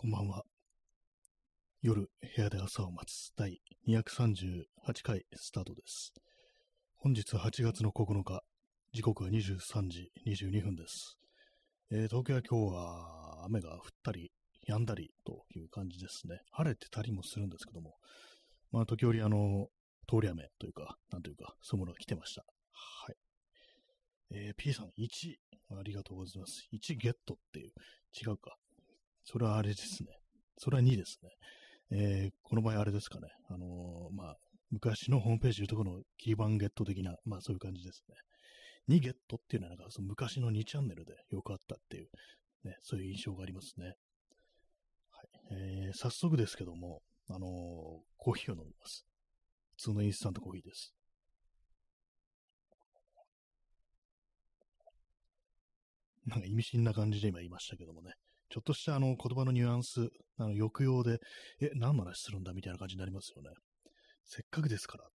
こんばんは。夜、部屋で朝を待つ第238回スタートです。本日8月の9日、時刻は23時22分です。えー、東京は今日は雨が降ったり止んだりという感じですね。晴れてたりもするんですけども、まあ時折あの、通り雨というか、なんというか、そういうものが来てました。はい。えー、P さん1、ありがとうございます。1ゲットっていう、違うか。それはあれですね。それは2ですね。えー、この場合あれですかね。あのー、まあ、昔のホームページいうところのキーバンゲット的な、まあそういう感じですね。2ゲットっていうのはなんかその昔の2チャンネルでよくあったっていう、ね、そういう印象がありますね。はい。えー、早速ですけども、あのー、コーヒーを飲みます。普通のインスタントコーヒーです。なんか意味深な感じで今言いましたけどもね。ちょっとしたあの言葉のニュアンス、あの抑揚で、え、何の話するんだ？みたいな感じになりますよね。せっかくですからっ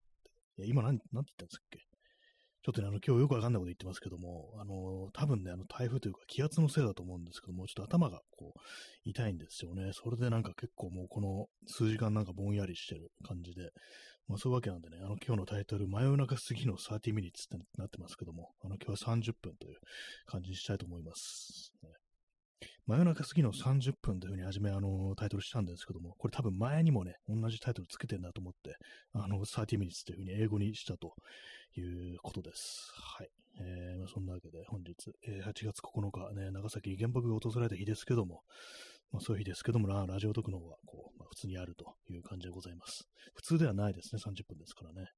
て。いや今何、何て言ったんですっけ？ちょっとね、あの、今日よくわかんないこと言ってますけども、あの、多分ね、あの、台風というか気圧のせいだと思うんですけども、ちょっと頭がこう、痛いんですよね。それでなんか結構もうこの数時間なんかぼんやりしてる感じで、まあそういうわけなんでね、あの、今日のタイトル、真夜中過ぎの30 minutes ってなってますけども、あの、今日は30分という感じにしたいと思います。ね真夜中過ぎの30分というふうに初めあのタイトルしたんですけども、これ多分前にもね、同じタイトルつけてんだと思って、あの、30 minutes というふうに英語にしたということです。はい。えー、まあ、そんなわけで本日、えー、8月9日ね、長崎原爆が訪れた日ですけども、まあ、そういう日ですけども、ラジオ特のはこう、まあ、普通にあるという感じでございます。普通ではないですね、30分ですからね。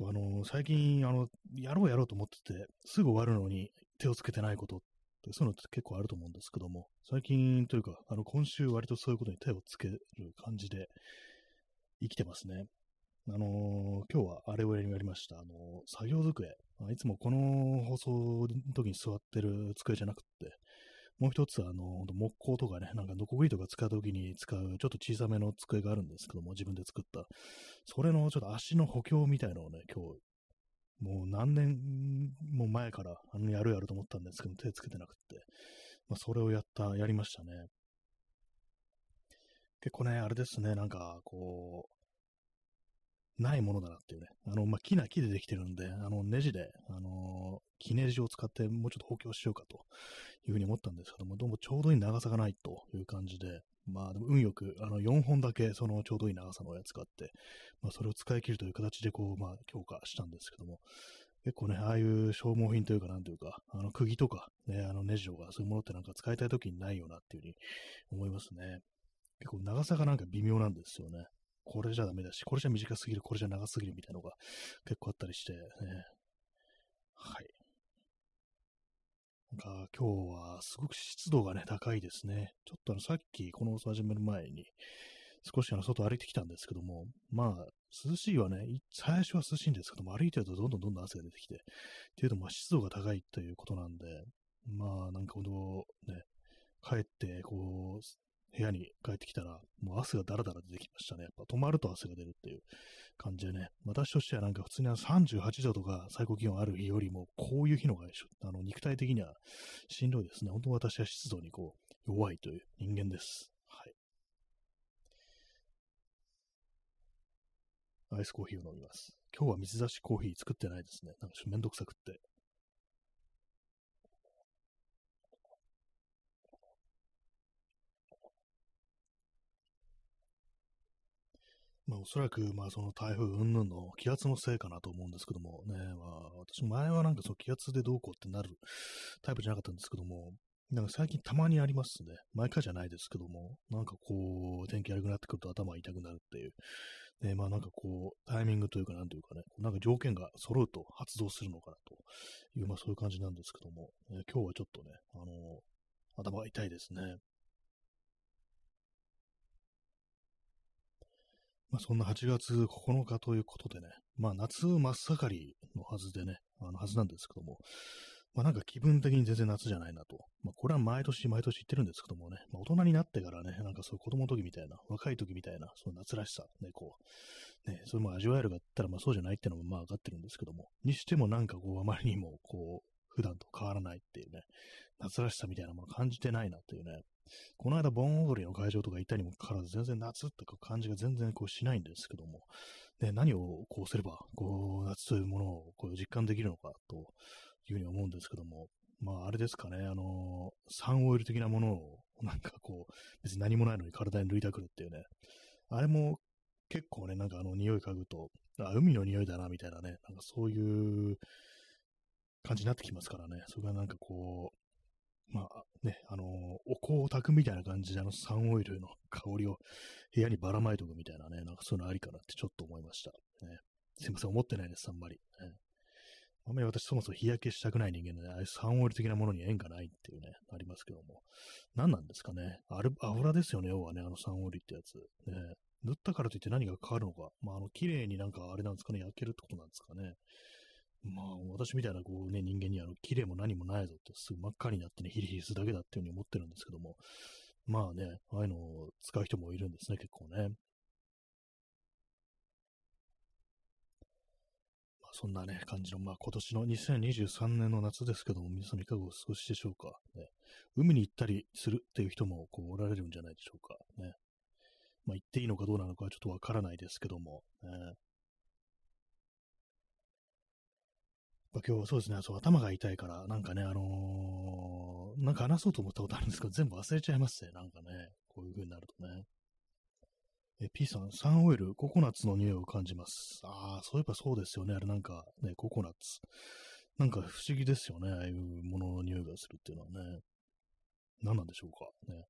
構あの、最近、あの、やろうやろうと思ってて、すぐ終わるのに手をつけてないことって、そういうのって結構あると思うんですけども、最近というか、あの、今週割とそういうことに手をつける感じで生きてますね。あのー、今日はあれをやりました。あのー、作業机。いつもこの放送の時に座ってる机じゃなくて、もう一つ、あの、木工とかね、なんかノコギリとか使うときに使う、ちょっと小さめの机があるんですけども、自分で作った。それのちょっと足の補強みたいのをね、今日、もう何年も前からあのやるやると思ったんですけど、手つけてなくって、まあ、それをやった、やりましたね。結構ね、あれですね、なんか、こう、ないものだなっていうね。あの、まあ、木な木でできてるんで、あの、ネジで、あのー、木ネジを使ってもうちょっと補強しようかというふうに思ったんですけども、どうもちょうどいい長さがないという感じで、まあ、でも運よく、あの、4本だけ、そのちょうどいい長さのやつがあって、まあ、それを使い切るという形で、こう、まあ、強化したんですけども、結構ね、ああいう消耗品というか、なんというか、あの、釘とか、ね、あの、ネジとか、そういうものってなんか使いたい時にないよなっていうふうに思いますね。結構長さがなんか微妙なんですよね。これじゃダメだし、これじゃ短すぎる、これじゃ長すぎるみたいなのが結構あったりして、ね。はい。なんか今日はすごく湿度がね、高いですね。ちょっとあのさっきこの放送始める前に、少しあの外歩いてきたんですけども、まあ、涼しいはね、最初は涼しいんですけども、歩いてるとどんどんどんどん汗が出てきて、っていうと、まあ、湿度が高いということなんで、まあ、なんかこの、ね、帰って、こう、部屋に帰ってきたら、もう汗がダラダラ出てきましたね。やっぱ止まると汗が出るっていう感じでね、私としてはなんか普通に38度とか最高気温ある日よりも、こういう日のがあの肉体的にはしんどいですね。本当私は湿度にこう弱いという人間です。はい。アイスコーヒーを飲みます。今日は水出しコーヒー作ってないですね。なんかめんどくさくって。まあ、おそらく、まあ、その台風云々の気圧のせいかなと思うんですけどもね、まあ、私前はなんかその気圧でどうこうってなるタイプじゃなかったんですけども、なんか最近たまにありますね。毎回じゃないですけども、なんかこう、天気悪くなってくると頭痛くなるっていう。ね、まあなんかこう、タイミングというかなんというかね、なんか条件が揃うと発動するのかなという、まあそういう感じなんですけども、ね、今日はちょっとね、あの頭が痛いですね。まあ、そんな8月9日ということでね、まあ夏真っ盛りのはずでね、あのはずなんですけども、まあなんか気分的に全然夏じゃないなと。まあこれは毎年毎年言ってるんですけどもね、まあ、大人になってからね、なんかそういう子供の時みたいな、若い時みたいな、その夏らしさ、ね、こう、ね、それも味わえるかったらまあそうじゃないってのもまあ分かってるんですけども、にしてもなんかこうあまりにもこう、普段と変わらないっていうね、夏らしさみたいなもの感じてないなっていうね、この間、盆踊りの会場とか行ったにもかかわらず、全然夏って感じが全然こうしないんですけども、ね、何をこうすれば、こう、夏というものをこう実感できるのかというふうに思うんですけども、まあ、あれですかね、あのサンオイル的なものを、なんかこう、別に何もないのに体に塗りたくるっていうね、あれも結構ね、なんかあの匂い嗅ぐと、あ、海の匂いだな、みたいなね、なんかそういう感じになってきますからね、それがなんかこう、まあね、あのお香を炊くみたいな感じで、あのサンオイルの香りを部屋にばらまいとくみたいなね、なんかそういうのありかなってちょっと思いました。ね、すいません、思ってないです、あんまり。ね、あんまり私そもそも日焼けしたくない人間で、ね、ああいうサンオイル的なものに縁がないっていうね、ありますけども。何なんですかね。あれ、油ですよね、要はね、あのサンオイルってやつ。ね、塗ったからといって何が変わるのか。まあ、あの、綺麗になんかあれなんですかね、焼けるってことなんですかね。まあ、私みたいなこうね、人間にあの、綺麗も何もないぞって、すぐ真っ赤になってね、ヒリヒリするだけだっていうふうに思ってるんですけども、まあね、ああいうのを使う人もいるんですね、結構ね。まあ、そんなね、感じの、まあ今年の2023年の夏ですけども、皆さんいかがお過ごしでしょうか？ね、海に行ったりするっていう人もこうおられるんじゃないでしょうか？ね。まあ言っていいのかどうなのかはちょっとわからないですけども、ね、今日そうですね、そう頭が痛いから、なんかね、あのー、なんか話そうと思ったことあるんですけど、全部忘れちゃいますね、なんかね、こういう風になるとね。え、P さん、サンオイル、ココナッツの匂いを感じます。ああ、そういえばそうですよね、あれなんかね、ココナッツ。なんか不思議ですよね、ああいうものの匂いがするっていうのはね。何なんでしょうか、ね。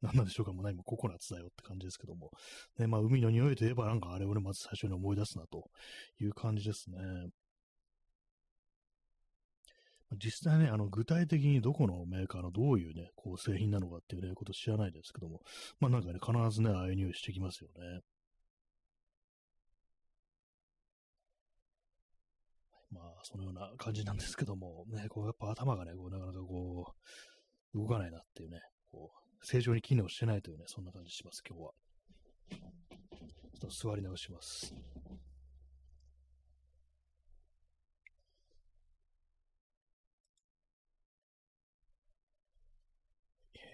何なんでしょうかもう何もココナッツだよって感じですけども。ね、まあ、海の匂いといえばなんかあれをね、まず最初に思い出すなという感じですね。実際ね、あの、具体的にどこのメーカーのどういうね、こう製品なのかっていうね、こと知らないですけども、まあなんかね、必ずね、ああいう匂いしてきますよね。まあ、そのような感じなんですけども、ね、こう、やっぱ頭がね、こう、なかなかこう、動かないなっていうね、こう、正常に機能してないというね、そんな感じします、今日は。ちょっと座り直します。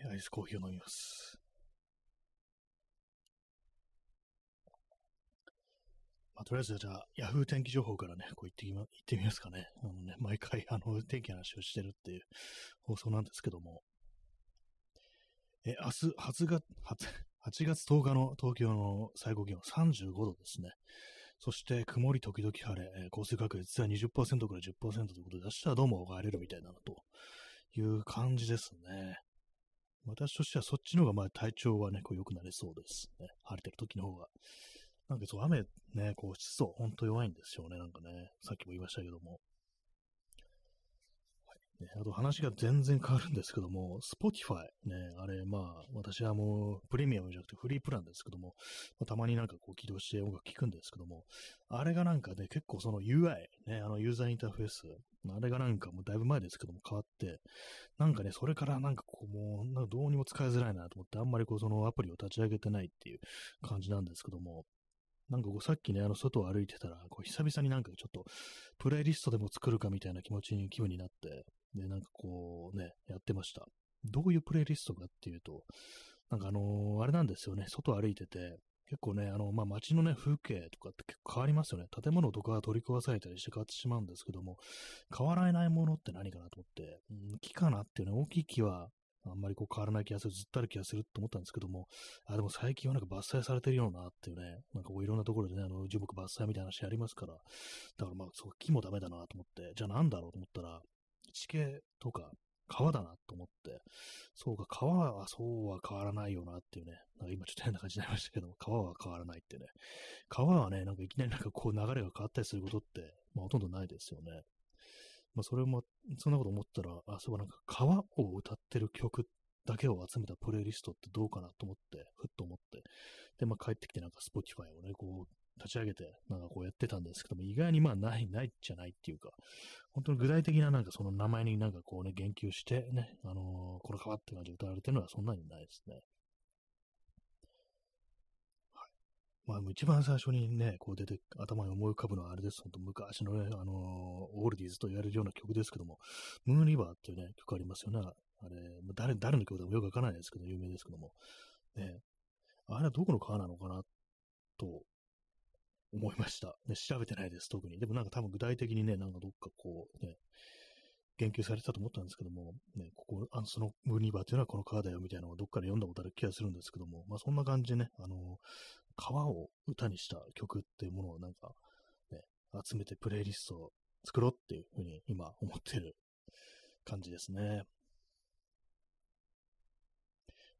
アイスコーヒーを飲みます。まあ、とりあえずじゃあ、ヤフー天気情報からね、こう言ってみ、行ってみますかね。あのね、毎回、あの、天気の話をしてるっていう放送なんですけども。え、明日、8月、8月10日の東京の最高気温35度ですね。そして曇り時々晴れ、え降水確率は20%から10%ということで、明日はどうも晴れるみたいなのという感じですね。私としてはそっちの方がまあ体調はね、こう良くなりそうですね。晴れてる時の方が。なんかそう、雨ね、こう湿度、ほんと弱いんですよね、なんかね。さっきも言いましたけども。ね、あと話が全然変わるんですけども、Spotify ね、あれ、まあ、私はもうプレミアムじゃなくてフリープランですけども、まあ、たまになんかこう起動して音楽聴くんですけども、あれがなんかね、結構その UI、ね、あのユーザーインターフェース、あれがなんかもうだいぶ前ですけども変わって、なんかね、それからなんかこうもう、なんかどうにも使いづらいなと思って、あんまりこうそのアプリを立ち上げてないっていう感じなんですけども、なんかこうさっきね、あの外を歩いてたら、こう久々になんかちょっとプレイリストでも作るかみたいな気持ちに、気分になって、で、なんかこうね、やってました。どういうプレイリストかっていうと、なんかあのー、あれなんですよね、外歩いてて、結構ね、あの、まあ、街のね、風景とかって結構変わりますよね。建物とか取り壊されたりして変わってしまうんですけども、変わらないものって何かなと思って、うん、木かなっていうね、大きい木は、あんまりこう変わらない気がする、ずっとある気がすると思ったんですけども、あ、でも最近はなんか伐採されてるようなっていうね、なんかこういろんなところでね、あの、樹木伐採みたいな話ありますから、だからまあ、そう、木もダメだなと思って、じゃあなんだろうと思ったら、地形とか川だなと思って、そうか、川はそうは変わらないよなっていうね、なんか今ちょっと変な感じになりましたけども、川は変わらないってね、川はね、なんかいきなりなんかこう流れが変わったりすることって、まあほとんどないですよね。まあそれも、そんなこと思ったら、あ、そうか、なんか川を歌ってる曲だけを集めたプレイリストってどうかなと思って、ふっと思って、で、まあ帰ってきてなんか Spotify をね、こう立ち上げて、なんかこうやってたんですけども、意外にまあない、ないじゃないっていうか、本当に具体的ななんかその名前になんかこうね、言及してね、あのー、この川って感じで歌われてるのはそんなにないですね。はい。まあ、一番最初にね、こう出て、頭に思い浮かぶのはあれです。本当昔のね、あのー、オールディーズと言われるような曲ですけども、ムーンリバーっていうね、曲ありますよね。あれ、誰、誰の曲でもよくわからないですけど、有名ですけども。ね、あれはどこの川なのかな、と思いました。ね、調べてないです、特に。でもなんか多分具体的にね、なんかどっかこう、ね、言及されたと思ったんですけども、ね、ここ、あのそのムーニバーっていうのはこの川だよみたいなのをどっかで読んだことある気がするんですけども、まあそんな感じでね、あの、川を歌にした曲っていうものをなんか、ね、集めてプレイリストを作ろうっていうふうに今思ってる感じですね。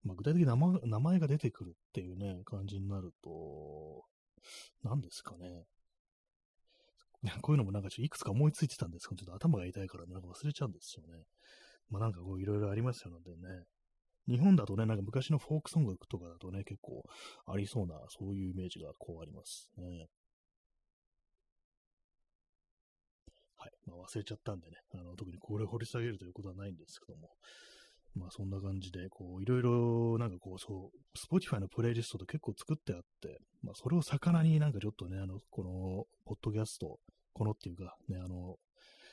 まあ、具体的に名前が出てくるっていうね、感じになると、何ですかね。こういうのもなんかちょっといくつか思いついてたんですけど、ちょっと頭が痛いからなんか忘れちゃうんですよね。まあなんかこういろいろありますよのでね。日本だとね、なんか昔のフォークソングとかだとね、結構ありそうな、そういうイメージがこうありますね。はい。まあ忘れちゃったんでね、あの特にこれを掘り下げるということはないんですけども、まあそんな感じで、こう、いろいろ、なんかこう、そう、Spotify のプレイリストと結構作ってあって、まあそれを魚になんかちょっとね、あの、この、ポッドキャスト、このっていうか、ね、あの、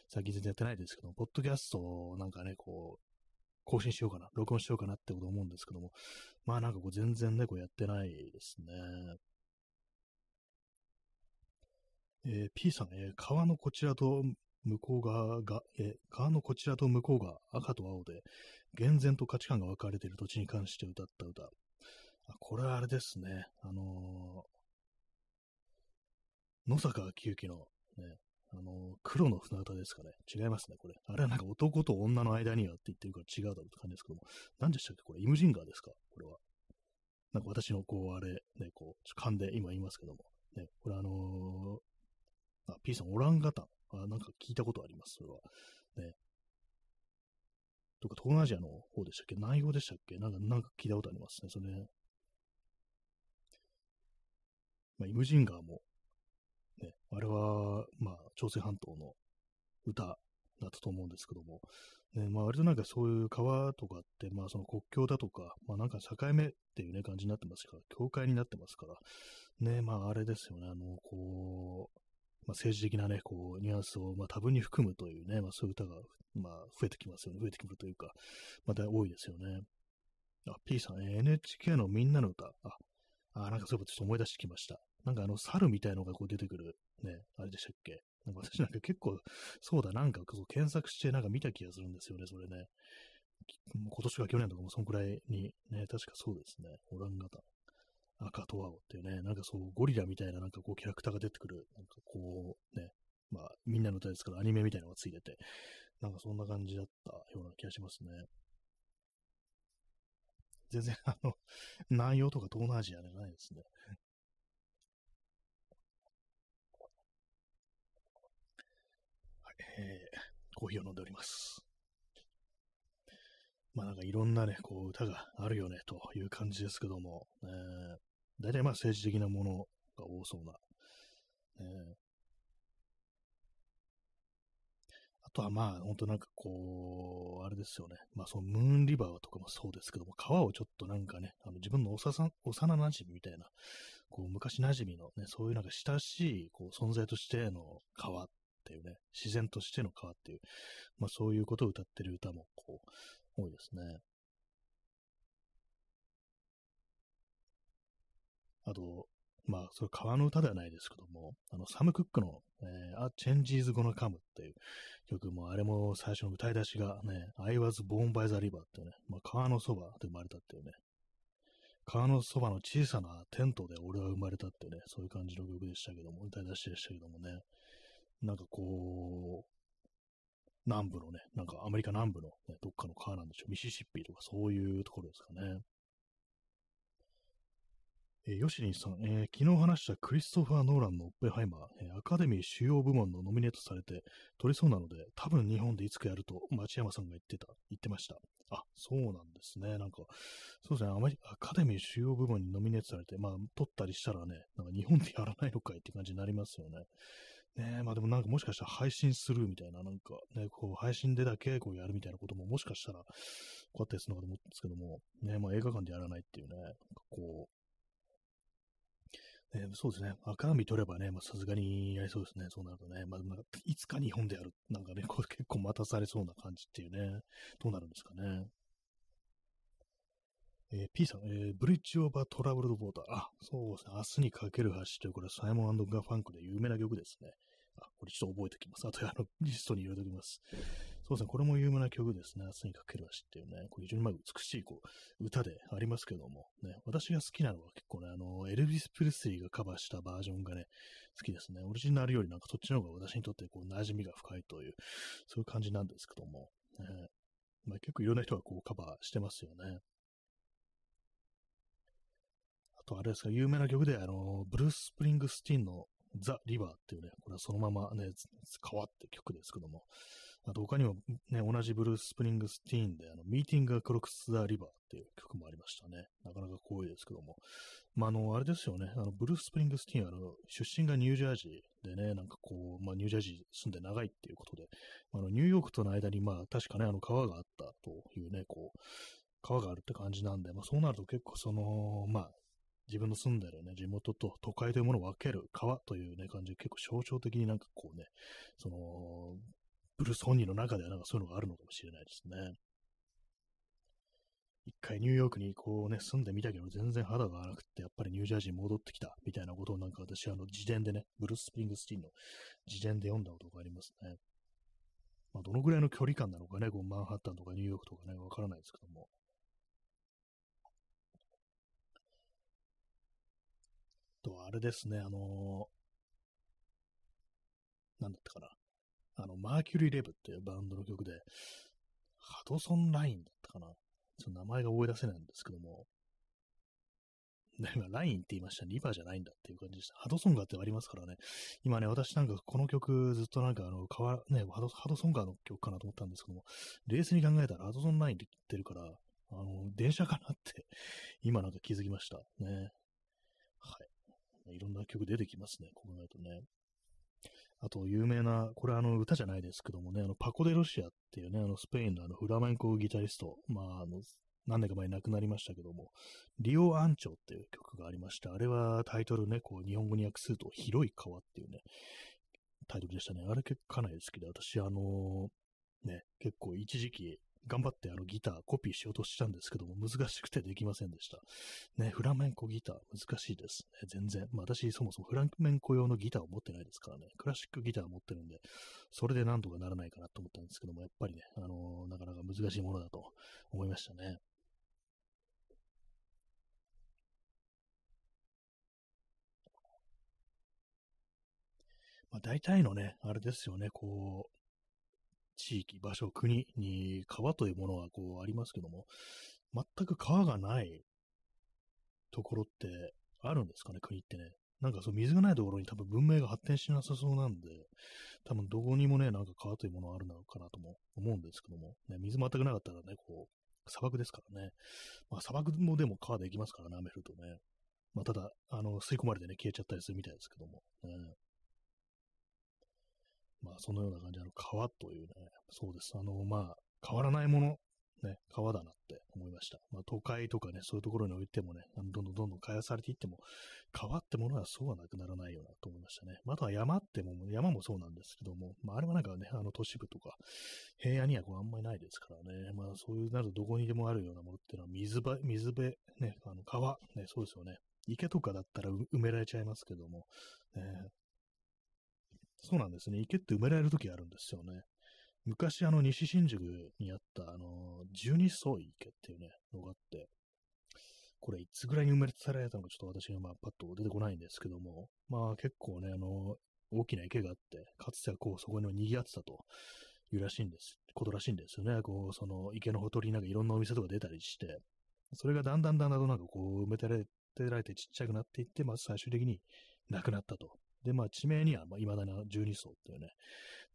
最近全然やってないですけど、ポッドキャストなんかね、こう、更新しようかな、録音しようかなってこと思うんですけども、まあなんかこう全然ね、こうやってないですね。えー、P さん、えー、川のこちらと向こう側が、えー、川のこちらと向こうが赤と青で、厳然と価値観が分かれている土地に関して歌った歌。あこれはあれですね。あのー、野坂昭之の、ね、あの、黒の船歌ですかね。違いますね、これ。あれはなんか男と女の間にはって言ってるから違うだろうって感じですけども。何でしたっけこれ、イムジンガーですか？これは。なんか私のこう、あれ、ね、こう、勘で今言いますけども。ね、これあのー、あ、P さん、オランガタン。あ、なんか聞いたことあります、それは。ね。とか、東南アジアの方でしたっけ？内容でしたっけ？なんか、なんか聞いたことありますね、それ。まあ、イムジンガーも、ね、あれは、まあ、朝鮮半島の歌だったと思うんですけども、ね、まあ、割となんかそういう川とかって、まあ、その国境だとか、まあ、なんか境目っていうね、感じになってますから、境界になってますから、ね、まあ、あれですよね、あの、こう、まあ、政治的なね、こう、ニュアンスを、まあ、多分に含むというね、まあ、そういう歌が、まあ、増えてきますよね。増えてくるというか、また多いですよね。あ、P さん、NHK のみんなの歌。あ、あなんかそういうことちょっと思い出してきました。なんかあの、猿みたいのがこう出てくる、ね、あれでしたっけ？なんか私なんか結構、そうだ、なんかそう検索してなんか見た気がするんですよね、それね。今年か去年とかもそんくらいに、ね、確かそうですね。オランガタ。赤と青っていうね、なんかそう、ゴリラみたいななんかこうキャラクターが出てくる、なんかこう、ね、まあ、みんなの歌ですからアニメみたいなのがついてて、なんかそんな感じだったような気がしますね。全然、あの、内容とか東南アジアじゃないですね。はい、えー、コーヒーを飲んでおります。まあなんかいろんなね、こう歌があるよねという感じですけども、えー、大体まあ政治的なものが多そうな、えー、あとはまあ本当なんかこう、あれですよね、まあそのムーンリバーとかもそうですけども、川をちょっとなんかね、あの自分の幼幼馴染みたいな、こう昔馴染みのね、そういうなんか親しいこう存在としての川っていうね、自然としての川っていう、まあそういうことを歌ってる歌もこう、多いですね。あと、まあ、それ川の歌ではないですけども、あの、サム・クックの、えー、A Change is Gonna Come っていう曲も、あれも最初の歌い出しがね、I was born by the river っていうね、まあ、川のそばで生まれたっていうね、川のそばの小さなテントで俺は生まれたっていうね、そういう感じの曲でしたけども、歌い出しでしたけどもね、なんかこう、南部のね、なんかアメリカ南部の、ね、どっかの川なんでしょう。ミシシッピとかそういうところですかね。えー、ヨシリンさん、えー、昨日話したクリストファー・ノーランのオッペンハイマー、えー、アカデミー主要部門のノミネートされて取りそうなので、多分日本でいつかやると町山さんが言ってた、言ってました。あ、そうなんですね。なんか、そうですね、あまりアカデミー主要部門にノミネートされて、まあ、取ったりしたらね、なんか日本でやらないのかいって感じになりますよね。ねえまあでもなんかもしかしたら配信するみたいな、なんかね、こう配信でだけこうやるみたいなことももしかしたらこうやったりするのかと思うんですけども、ね、まあ映画館でやらないっていうね、こう、ね、そうですね。赤網取ればね、まあ、さすがにやりそうですね。そうなるとね。まあ、なんかいつか日本でやる。なんかね、こう結構待たされそうな感じっていうね。どうなるんですかね。えー、P さん、えー、ブリッジオーバートラブルドボーター。あ、そうですね。明日にかける橋という、これサイモンガファンクで有名な曲ですね。あ、これちょっと覚えておきます。あとあの、リストに入れておきます。そうですね。これも有名な曲ですね。明日にかける橋っていうね。これ非常にまあ美しいこう歌でありますけども、ね。私が好きなのは結構ね、あの、エルビス・プレスリーがカバーしたバージョンがね、好きですね。オリジナルよりなんかそっちの方が私にとってこう馴染みが深いという、そういう感じなんですけども、ね。まあ、結構いろんな人がこうカバーしてますよね。あとあれですか、有名な曲で、あの、ブルース・スプリングスティンの The River っていうね、これはそのままね、変わって曲ですけども、あと他にもね、同じブルース・スプリングスティーンで、あの、 Meeting Across the River っていう曲もありましたね。なかなか光栄ですけども。まあ、あの、あれですよね、あの、ブルース・スプリングスティーンは、あの、出身がニュージャージーでね、なんかこう、まあ、ニュージャージー住んで長いっていうことで、あの、ニューヨークとの間に、まあ、確かね、あの、川があったというね、こう、川があるって感じなんで、まあ、そうなると結構その、まあ、自分の住んでるね、地元と都会というものを分ける川というね、感じで結構象徴的になんかこうね、その、ブルース本人の中ではなんかそういうのがあるのかもしれないですね。一回ニューヨークにこうね、住んでみたけど全然肌が荒くて、やっぱりニュージャージーに戻ってきたみたいなことをなんか私あの自伝でね、ブルース・スプリングスティンの自伝で読んだことがありますね。まあ、どのぐらいの距離感なのかね、こうマンハッタンとかニューヨークとかね、わからないですけども。と、あれですね、あのー、なんだったかな。あの、マーキュリーレブっていうバンドの曲で、ハドソンラインだったかな。ちょっと名前が思い出せないんですけども、ね、今、ラインって言いました。リバーじゃないんだっていう感じでした。ハドソンガーってありますからね。今ね、私なんかこの曲ずっとなんかあの、かわ、ね、ハドハドソンガーの曲かなと思ったんですけども、冷静に考えたらハドソンラインって言ってるから、あの、電車かなって今なんか気づきました。ね。はい。いろんな曲出てきますね、こう考えるとね。あと、有名な、これあの歌じゃないですけどもね、あのパコ・デ・ロシアっていうね、あのスペインのあのフラメンコギタリスト、まあ、あの何年か前に亡くなりましたけども、リオ・アンチョっていう曲がありました。あれはタイトルね、こう日本語に訳すると、広い川っていうね、タイトルでしたね。あれ結構かなり好きで、私、あのー、ね、結構一時期、頑張ってあのギターコピーしようとしたんですけども、難しくてできませんでした。ね、フラメンコギター難しいですね、全然。まあ私そもそもフラメンコ用のギターを持ってないですからね、クラシックギターを持ってるんで、それで何とかならないかなと思ったんですけども、やっぱりね、あのー、なかなか難しいものだと思いましたね。まあ、大体のね、あれですよね、こう、地域、場所、国に川というものはこうありますけども、全く川がないところってあるんですかね、国ってね。なんかそう水がないところに多分文明が発展しなさそうなんで、多分どこにもね、なんか川というものはあるのかなとも思うんですけども、ね、水全くなかったらね、こう、砂漠ですからね。まあ砂漠もでも川で行きますからね、雨降るとね。まあただ、あの、吸い込まれてね、消えちゃったりするみたいですけども。ね、まあ、そのような感じ、の、川というね、そうです。あの、まあ、変わらないもの、ね、川だなって思いました。まあ、都会とかね、そういうところにおいてもね、どんどんどんどん開発されていっても、川ってものはそうはなくならないよなと思いましたね。まあ、あとは山っても、山もそうなんですけども、まあ、あれはなんかね、あの都市部とか、平野にはこうあんまりないですからね、まあ、そういうなるとどこにでもあるようなものっていうのは、水場、水辺、ね、あの川、ね、そうですよね。池とかだったら埋められちゃいますけども、ね、そうなんですね。池って埋められるときあるんですよね。昔、あの、西新宿にあった、あの、十二層池っていうね、のがあって、これいつぐらいに埋められたのかちょっと私がまあパッと出てこないんですけども、まあ結構ね、あの、大きな池があって、かつてはこう、そこに賑わってたというらしいんです、ことらしいんですよね。こう、その池のほとりになんかいろんなお店とか出たりして、それがだんだんだんだんとなんかこう、埋めてられてちっちゃくなっていって、まあ最終的になくなったとで、まあ、地名には、まあ、未だに十二層っていうね、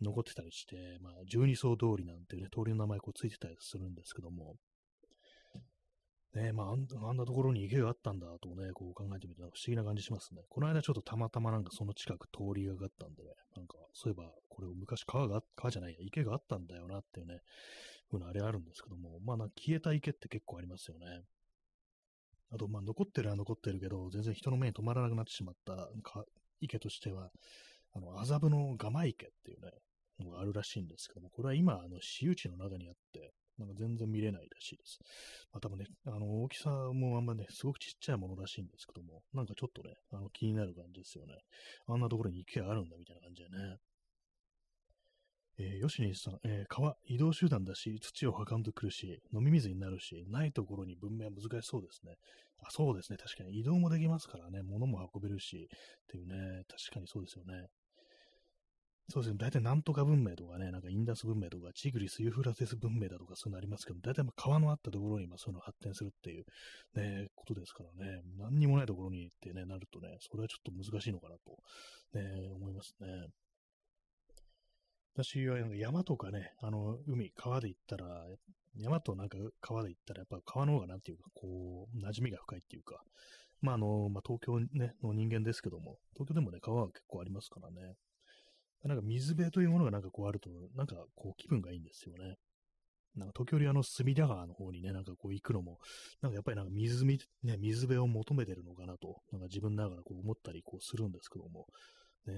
残ってたりして、まあ、十二層通りなんていうね、通りの名前こうついてたりするんですけども、ねまあ、あんなところに池があったんだとね、こう考えてみて、不思議な感じしますね。この間ちょっとたまたまなんかその近く通りがかったんでね、なんか、そういえば、これ昔川が、川じゃないや、池があったんだよなっていうね、ふうなあれあるんですけども、まあな、消えた池って結構ありますよね。あと、まあ、残ってるは残ってるけど、全然人の目に留まらなくなってしまった池としては、あの、麻布のガマ池っていうね、のがあるらしいんですけども、これは今、あの、私有地の中にあって、なんか全然見れないらしいです。まあ多分ね、あの、大きさもあんまね、すごくちっちゃいものらしいんですけども、なんかちょっとね、あの、気になる感じですよね。あんなところに池があるんだみたいな感じでね。えー、吉西さん、えー、川、移動手段だし、土を運んでくるし、飲み水になるし、ないところに文明は難しそうですね。あ、そうですね。確かに移動もできますからね、物も運べるし、っていうね、確かにそうですよね。そうですね。大体なんとか文明とかね、なんかインダス文明とか、チグリス・ユーフラテス文明だとかそういうのありますけど、大体ま川のあったところにまあそういうの発展するっていう、ね、ことですからね。何にもないところにってね、なるとね、それはちょっと難しいのかなと、ね、思いますね。私は山とかね、あの、海、川で行ったら、山となんか川で行ったら、やっぱ川の方がなんていうか、こう、馴染みが深いっていうか、まあ、あの、まあ、東京、ね、の人間ですけども、東京でもね、川は結構ありますからね。なんか水辺というものがなんかこうあると、なんかこう気分がいいんですよね。なんか時折あの隅田川の方にね、なんかこう行くのも、なんかやっぱりなんか水ね、水辺を求めてるのかなと、なんか自分ながらこう思ったりこうするんですけども、ね、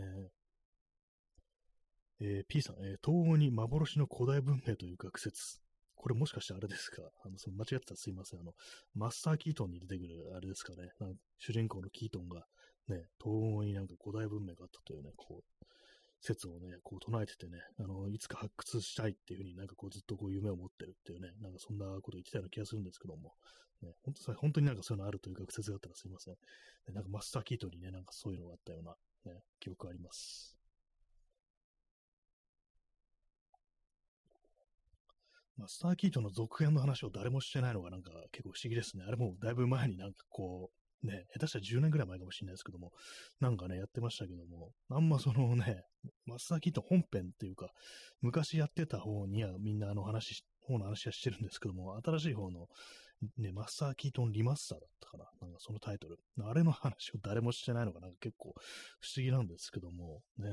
えー、P さん、えー、東欧に幻の古代文明という学説。これもしかしてあれですか？あの、その間違ってたらすいません。あの、マスター・キートンに出てくるあれですかね。なん主人公のキートンがね、東欧になんか古代文明があったというね、こう、説をね、こう唱えててね、あの、いつか発掘したいっていうふうになんかこうずっとこう夢を持ってるっていうね、なんかそんなこと言ってたような気がするんですけども、ね、本当本当になんかそういうのあるという学説があったらすいません。でなんかマスター・キートンにね、なんかそういうのがあったような、ね、記憶があります。マスター・キートの続編の話を誰もしてないのがなんか結構不思議ですね。あれもだいぶ前になんかこう、ね、下手したら10年ぐらい前かもしれないですけども、なんかね、やってましたけども、あんまそのね、マスター・キート本編っていうか、昔やってた方にはみんなあの話、方の話はしてるんですけども、新しい方の、ね、マスター・キートンリマスターだったかな。なんかそのタイトル。あれの話を誰もしてないのがなんか結構不思議なんですけども、ね。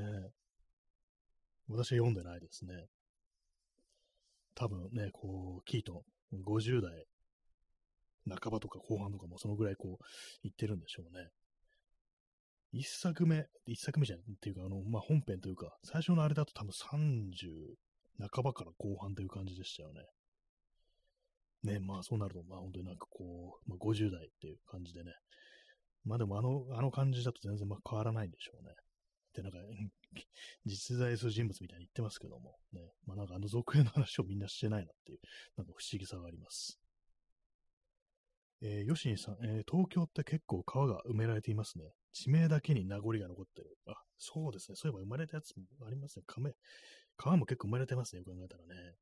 私は読んでないですね。多分ね、こう、キートン、50代半ばとか後半とかもそのぐらいこう、言ってるんでしょうね。一作目、一作目じゃないっていうか、あの、まあ、本編というか、最初のあれだと多分30半ばから後半という感じでしたよね。ね、まあそうなると、まあ本当になんかこう、まあ、50代っていう感じでね。まあでもあの、あの感じだと全然まあ変わらないんでしょうね。で、なんか、実在する人物みたいに言ってますけども、ね。まあなんかあの続編の話をみんなしてないなっていう、なんか不思議さがあります。えー、吉さん、えー、東京って結構川が埋められていますね。地名だけに名残が残ってる。あ、そうですね。そういえば生まれたやつもありますね。亀川も結構生まれてますね。よく考えたらね。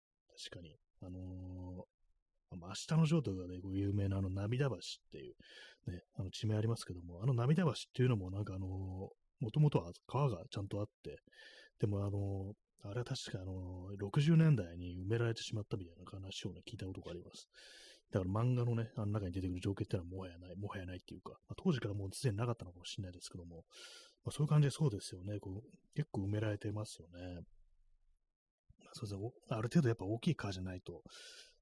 確かに。あのー、明日の城とかでご有名なあの涙橋っていうね、あの地名ありますけども、あの涙橋っていうのもなんかあのー、もともとは川がちゃんとあって、でもあの、あれは確かあの、60年代に埋められてしまったみたいな話をね、聞いたことがあります。だから漫画のね、あの中に出てくる情景ってのはもはやない、もはやないっていうか、まあ、当時からもうすでになかったのかもしれないですけども、まあ、そういう感じでそうですよね。こう結構埋められてますよね。そうですね。ある程度やっぱ大きい川じゃないと、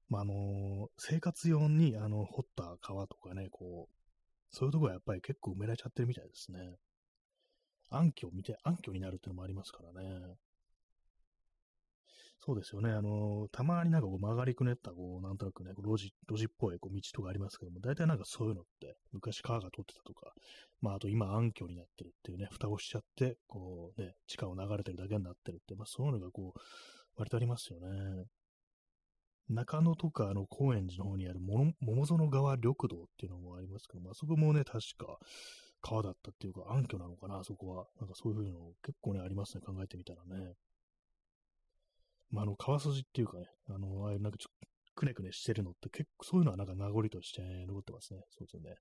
まあ、あの、生活用にあの掘った川とかね、こう、そういうところはやっぱり結構埋められちゃってるみたいですね。暗渠見て、暗渠になるっていうのもありますからね。そうですよね。あの、たまになんかこう曲がりくねった、こう、なんとなくね、路地、路地っぽいこう道とかありますけども、大体なんかそういうのって、昔川が通ってたとか、まあ、あと今暗渠になってるっていうね、蓋をしちゃって、こうね、地下を流れてるだけになってるって、まあそういうのがこう、割とありますよね。中野とか、あの、高円寺の方にある桃園川緑道っていうのもありますけども、あそこもね、確か、川だったっていうか、暗渠なのかな、あそこは。なんかそういうの結構ね、ありますね、考えてみたらね。まあ、あの、川筋っていうかね、あの、ああいうなんかちょっとくねくねしてるのって結構そういうのはなんか名残として残ってますね。そうですよね。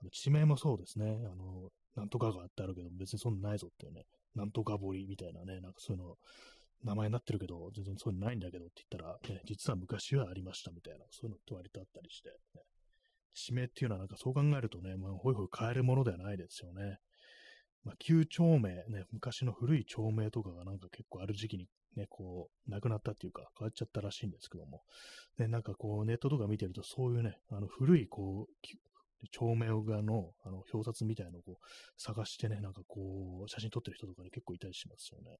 あの地名もそうですね。あの、なんとかがあってあるけど、別にそんなないぞっていうね、なんとか堀みたいなね、なんかそういうの、名前になってるけど、全然そういうのないんだけどって言ったら、ね、実は昔はありましたみたいな、そういうのって割とあったりして、ね、地名っていうのはなんかそう考えるとね、まあ、ほいほい変えるものではないですよね。まあ、旧町名、ね、昔の古い町名とかがなんか結構ある時期にね、こう、なくなったっていうか、変わっちゃったらしいんですけども、ね、なんかこう、ネットとか見てると、そういうね、あの、古い、こう、長命画のあの表札みたいのをこう探してね、なんかこう、写真撮ってる人とかで結構いたりしますよね。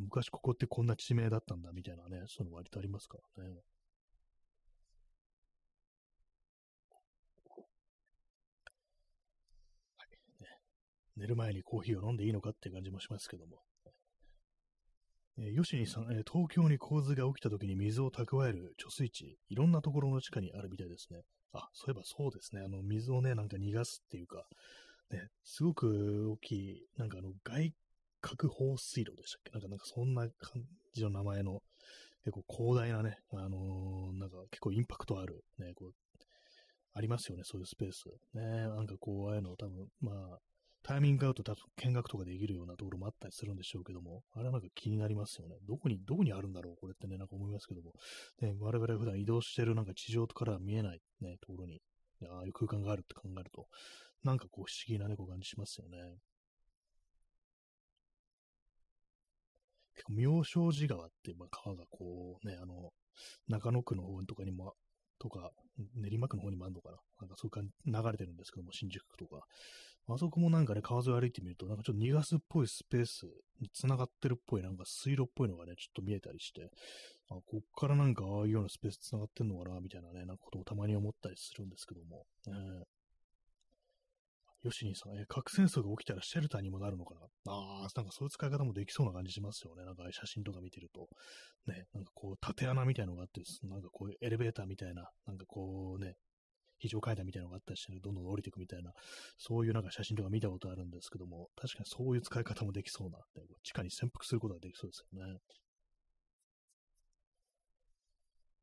昔ここってこんな地名だったんだみたいなね、そういうの割とありますからね。はいね、寝る前にコーヒーを飲んでいいのかって感じもしますけども。えー、吉さん、えー、東京に洪水が起きた時に水を蓄える貯水池、いろんなところの地下にあるみたいですね。あ、そういえばそうですね。あの、水をね、なんか逃がすっていうか、ね、すごく大きい、なんかあの、外核放水路でしたっけ？なんか、なんかそんな感じの名前の、結構広大なね、あのー、なんか結構インパクトある、ね、こう、ありますよね、そういうスペース。ね、なんかこう、ああいうの多分、まあ、タイミングアウト多分見学とかできるようなところもあったりするんでしょうけども、あれはなんか気になりますよね。どこに、どこにあるんだろうこれってね、なんか思いますけども、ね、我々普段移動してるなんか地上からは見えないね、ところに、ああいう空間があるって考えると、なんかこう不思議なね、こう感じしますよね。結構、妙正寺川って、まあ、川がこうね、あの、中野区の方とかにも、とか、練馬区の方にもあるのかななんかそういう感じ、流れてるんですけども、新宿区とか。あそこもなんかね、川沿い歩いてみると、なんかちょっと逃がすっぽいスペースに繋がってるっぽい、なんか水路っぽいのがね、ちょっと見えたりして、あ、こっからなんかああいうようなスペース繋がってんのかな、みたいなね、なんかことをたまに思ったりするんですけども。えーヨシニさん、え核戦争が起きたらシェルターにもなるのかな？ああ、なんかそういう使い方もできそうな感じしますよね。なんか写真とか見てると。ね、なんかこう、縦穴みたいなのがあって、なんかこういうエレベーターみたいな、なんかこうね、非常階段みたいなのがあったりして、ね、どんどん降りていくみたいな、そういうなんか写真とか見たことあるんですけども、確かにそういう使い方もできそうな、地下に潜伏することができそうですよね。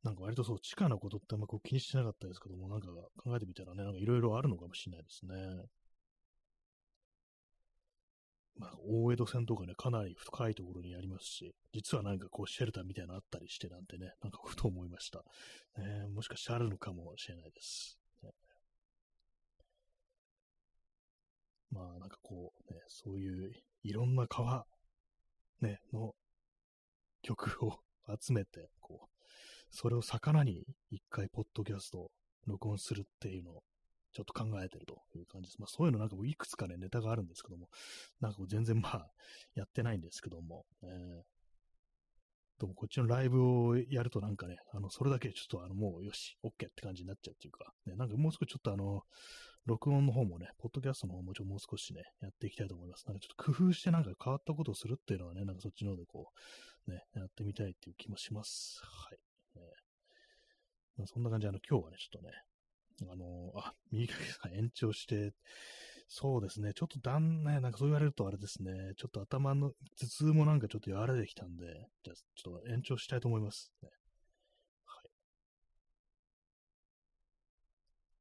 なんか割とそう、地下のことってあんまこう気にしてなかったですけども、なんか考えてみたらね、なんかいろいろあるのかもしれないですね。まあ、大江戸線とかね、かなり深いところにありますし、実はなんかこう、シェルターみたいなのあったりしてなんてね、なんかふと思いました。えー、もしかしてあるのかもしれないです。まあ、なんかこう、ね、そういういろんな川、ね、の曲を集めて、こう、それを魚に一回ポッドキャスト録音するっていうのをちょっと考えてるという感じです。まあそういうのなんかいくつかね、ネタがあるんですけども、なんか全然まあやってないんですけども、えー、でもこっちのライブをやるとなんかね、あの、それだけちょっとあの、もうよし、OK って感じになっちゃうっていうか、ね、なんかもう少しちょっとあの、録音の方もね、ポッドキャストの方もちょもう少しね、やっていきたいと思います。なんかちょっと工夫してなんか変わったことをするっていうのはね、なんかそっちの方でこう、ね、やってみたいっていう気もします。はい。ねま、そんな感じで、あの、今日はね、ちょっとね、あの、あ、右掛けさん延長して、そうですね、ちょっとだんね、なんかそう言われるとあれですね、ちょっと頭の頭痛もなんかちょっと和らいできたんで、じゃあちょっと延長したいと思います、ね。はい。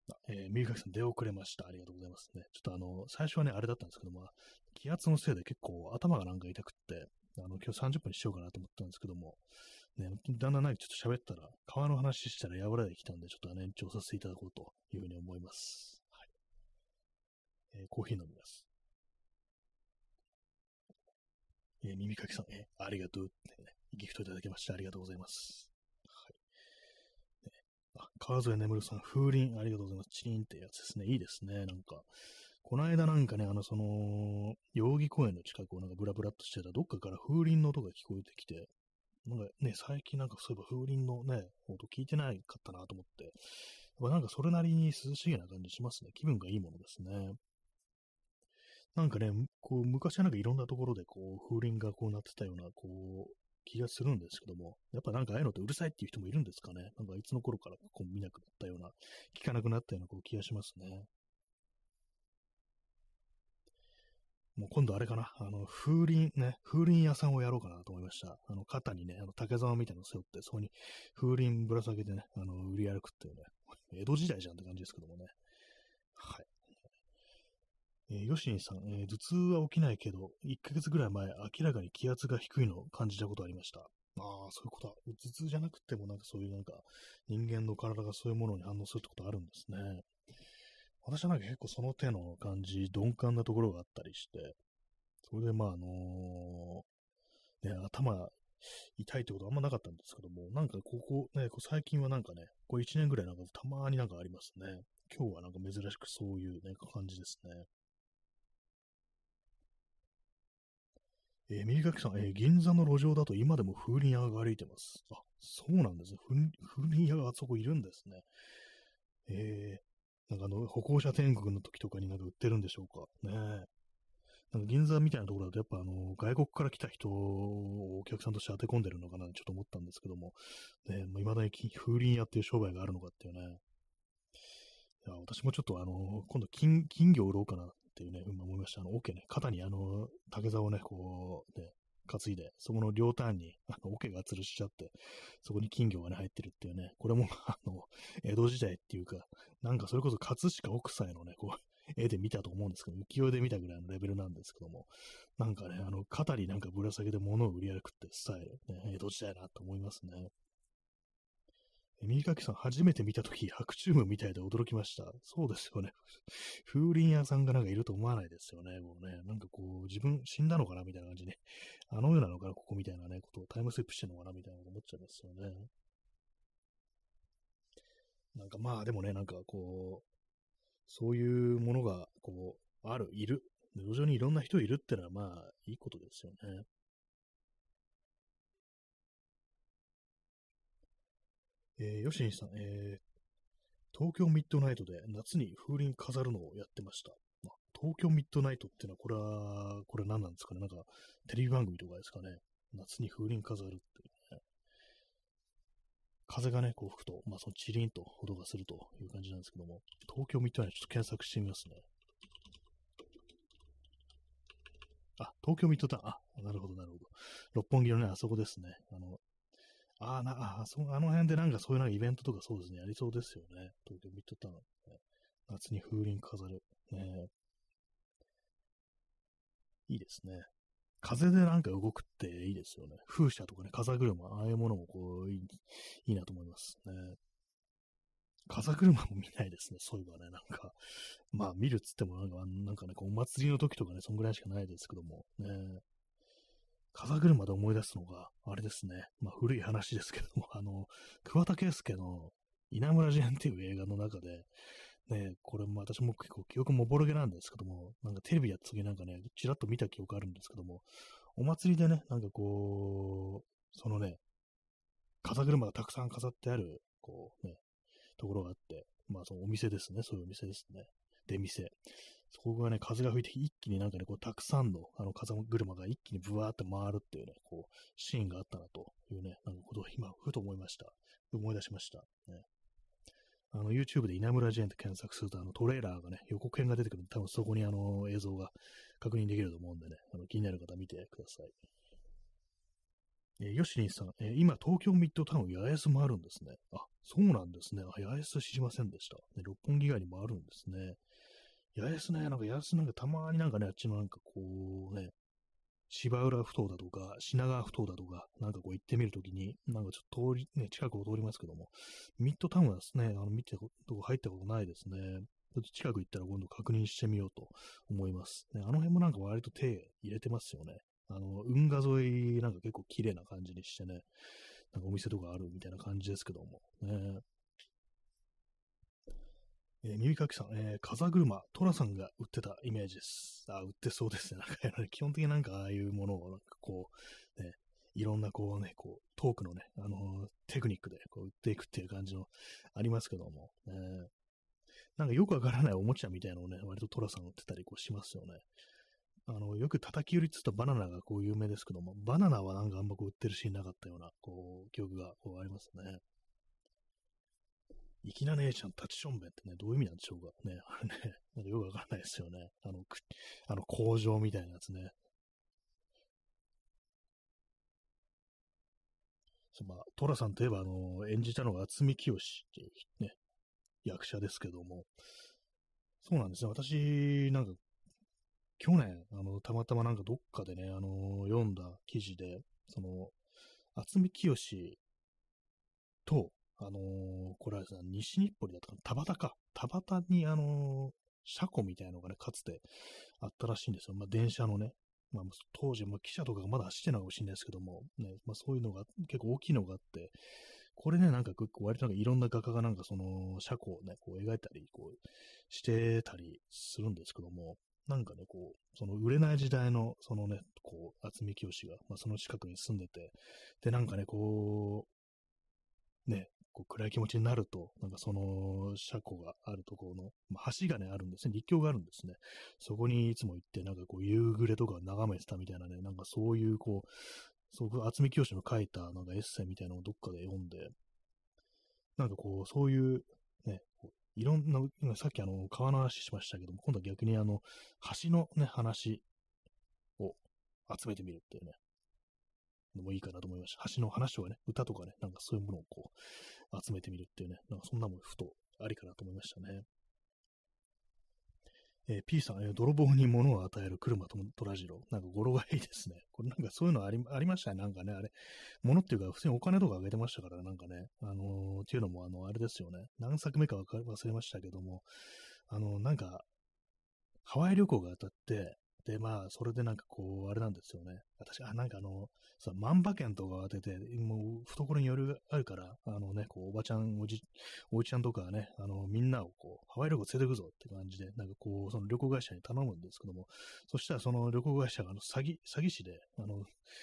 あえー、右掛けさん出遅れました。ありがとうございますね。ちょっとあの、最初はね、あれだったんですけども、気圧のせいで結構頭がなんか痛くって、あの、今日30分にしようかなと思ったんですけども、ね、だんだんなんかちょっと喋ったら、川の話したら和らいできたんで、ちょっと延長させていただこうというふうに思います。はい。えー、コーヒー飲みます。えー、耳かきさん、えー、ありがとうってね、ギフトいただきましてありがとうございます。あ、川添眠さん、風鈴ありがとうございます。チーンってやつですね。いいですね。なんか、この間なんかね、あの、その、代々木公園の近くをなんかブラブラっとしてたどっかから風鈴の音が聞こえてきて、なんかね、最近なんかそういえば風鈴のね、音聞いてないかったなと思って、なんかそれなりに涼しげな感じしますね。気分がいいものですね。なんかね、こう、昔はなんかいろんなところでこう、風鈴がこうなってたような、こう、気がするんですけども、やっぱなんかああいうのってうるさいっていう人もいるんですかね？なんかいつの頃からこう見なくなったような、聞かなくなったようなこう気がしますね。もう今度あれかな、あの、風鈴ね、風鈴屋さんをやろうかなと思いました。あの、肩にね、あの、竹沢みたいなのを背負って、そこに風鈴ぶら下げてね、あの、売り歩くっていうね、江戸時代じゃんって感じですけどもね。はい。えー、ヨシンさん、えー、頭痛は起きないけど、1ヶ月ぐらい前、明らかに気圧が低いのを感じたことありました。ああ、そういうことは、頭痛じゃなくてもなんかそういうなんか、人間の体がそういうものに反応するってことあるんですね。私はなんか結構その手の感じ、鈍感なところがあったりして、それでまああのー、ね、頭痛いってことはあんまなかったんですけども、なんかここ、ね、最近はなんかね、こう1年ぐらいなんかたまになんかありますね。今日はなんか珍しくそういうね、感じですね。えー、右書きさん、えー、銀座の路上だと今でも風鈴屋が歩いてます。あ、そうなんですね。風鈴屋があそこいるんですね。えー、なんかあの、歩行者天国の時とかになんか売ってるんでしょうか。ねなんか銀座みたいなところだと、やっぱあの、外国から来た人をお客さんとして当て込んでるのかなちょっと思ったんですけども、ね、ま、未だに風鈴屋っていう商売があるのかっていうね。いや私もちょっとあの、今度金、金魚売ろうかなっていうね、今思いました。あの、桶ね、肩にあの、竹竿をね、こう、ね、担いで、そこの両端に、あの、桶が吊るしちゃって、そこに金魚がね、入ってるっていうね、これも、あの、江戸時代っていうか、なんかそれこそ葛飾北斎のね、こう、絵で見たと思うんですけど、浮世絵で見たぐらいのレベルなんですけども、なんかね、あの、肩になんかぶら下げて物を売り歩くってスタイル、ね、江戸時代だなと思いますね。右かきさん、初めて見たとき、白チュームみたいで驚きました。そうですよね。風鈴屋さんがなんかいると思わないですよね。もうね、なんかこう、自分死んだのかなみたいな感じで、あの世なのかなここみたいなね、ことをタイムスリップしてるのかなみたいなこと思っちゃいますよね。なんかまあ、でもね、なんかこう、そういうものが、こう、ある、いる。路上にいろんな人いるってのは、まあ、いいことですよね。えー、ヨシンさん、えー、東京ミッドナイトで夏に風鈴飾るのをやってました。まあ、東京ミッドナイトってのは、これは、これ何なんですかねなんか、テレビ番組とかですかね夏に風鈴飾るっていうね。風がね、こう吹くと、まあ、そのチリンと音がするという感じなんですけども、東京ミッドナイトちょっと検索してみますね。あ、東京ミッドタウン、あ、なるほど、なるほど。六本木のね、あそこですね。あの、ああ、な、あ、そあの辺でなんかそういうなんかイベントとかそうですね、やりそうですよね。東京ミッドタウン。ね、夏に風鈴飾る。ね。いいですね。風でなんか動くっていいですよね。風車とかね、風車、ああいうものもこういい、いいなと思いますね。風車も見ないですね。そういえばね、なんか、まあ見るっつってもなんか、なんかね、お祭りの時とかね、そんぐらいしかないですけども、ね。風車で思い出すのが、あれですね。まあ古い話ですけども、あの、桑田佳祐の稲村ジェンっていう映画の中で、ね、これも私も結構記憶もぼろげなんですけども、なんかテレビやった時なんかね、ちらっと見た記憶あるんですけども、お祭りでね、なんかこう、そのね、風車がたくさん飾ってある、こうね、ところがあって、まあそのお店ですね、そういうお店ですね。出店。そこがね、風が吹いて一気になんかね、こう、たくさんの、あの、風車が一気にブワーって回るっていうね、こう、シーンがあったなというね、なんかことを今、ふと思いました。思い出しました。ね。あの、YouTube で稲村ジェーンって検索すると、あの、トレーラーがね、予告編が出てくるんで、多分そこにあの、映像が確認できると思うんでね、あの、気になる方見てください。えー、ヨシリンさん、えー、今、東京ミッドタウン、八重洲もあるんですね。あ、そうなんですね。あ、八重洲知りませんでした。ね、六本木以外にもあるんですね。八重洲ね、なんか八重洲なんかたまになんかね、あっちのなんかこうね、芝浦ふ頭だとか、品川ふ頭だとか、なんかこう行ってみるときに、なんかちょっと通り、ね、近くを通りますけども、ミッドタウンはですね、あの、見てとこ入ったことないですね。ちょっと近く行ったら今度確認してみようと思います。ね、あの辺もなんか割と手入れてますよね。あの、運河沿いなんか結構綺麗な感じにしてね、なんかお店とかあるみたいな感じですけども、ね。えー、耳かきさん、えー、風車、トラさんが売ってたイメージです。あ、売ってそうですね。なんか、基本的になんかああいうものを、なんかこう、ね、いろんなこうね、こう、トークのね、あのー、テクニックでこう売っていくっていう感じのありますけども、ね、なんかよくわからないおもちゃみたいなのをね、割とトラさん売ってたりこうしますよね。あの、よく叩き売りっつったバナナがこう有名ですけども、バナナはなんかあんまこう売ってるシーンなかったような、こう、記憶がこうありますね。粋な姉ちゃん、立ちしょんべんってね、どういう意味なんでしょうかね。あれね、なんかよくわからないですよね。あの、あの工場みたいなやつね。そうまあ、トラさんといえば、あの、演じたのが渥美清っていうね、役者ですけども、そうなんですね。私、なんか、去年、あの、たまたまなんかどっかでね、あの、読んだ記事で、その、渥美清と、あのー、これはさ、西日暮里だったかな、田端か。田端に、あのー、車庫みたいなのがね、かつてあったらしいんですよ。まあ、電車のね。まあ、当時、まあ、汽車とかがまだ走ってないかもしれないですけども、ね、まあ、そういうのが結構大きいのがあって、これね、なんか割となんかいろんな画家がなんかその車庫をね、こう描いたり、こうしてたりするんですけども、なんかね、こう、その売れない時代の、そのね、こう、渥美清が、まあ、その近くに住んでて、で、なんかね、こう、ね、こう暗い気持ちになると、なんかその車庫があるところの、まあ、橋がね、あるんですね。立教があるんですね。そこにいつも行って、なんかこう、夕暮れとか眺めてたみたいなね、なんかそういう、こう、そう、渥美清の書いたなんかエッセイみたいなのをどっかで読んで、なんかこう、そういう、ね、いろんな、さっきあの、川の話しましたけども、今度は逆にあの、橋のね、話を集めてみるっていうね、のもいいかなと思いました。橋の話とかね、歌とかね、なんかそういうものをこう、集めてみるっていうね、なんかそんなもんふとありかなと思いましたね。えー、P さん、えー、泥棒に物を与える車と虎次郎。なんか語呂がいいですね。これなんかそういうのありありましたね。なんかね、あれ。物っていうか、普通にお金とかあげてましたから、なんかね。あのー、っていうのも、あの、あれですよね。何作目か忘れましたけども、あの、なんか、ハワイ旅行が当たって、で、まあ、それでなんかこう、あれなんですよね。私、あ、なんかあの、さ、万馬券とか当てて、もう、懐に余裕があるから、あのね、こう、おばちゃん、おじ、おじちゃんとかね、あの、みんなをこう、ハワイ旅行連れてくぞって感じで、なんかこう、その旅行会社に頼むんですけども、そしたらその旅行会社が、あの、詐欺、詐欺師で、あの、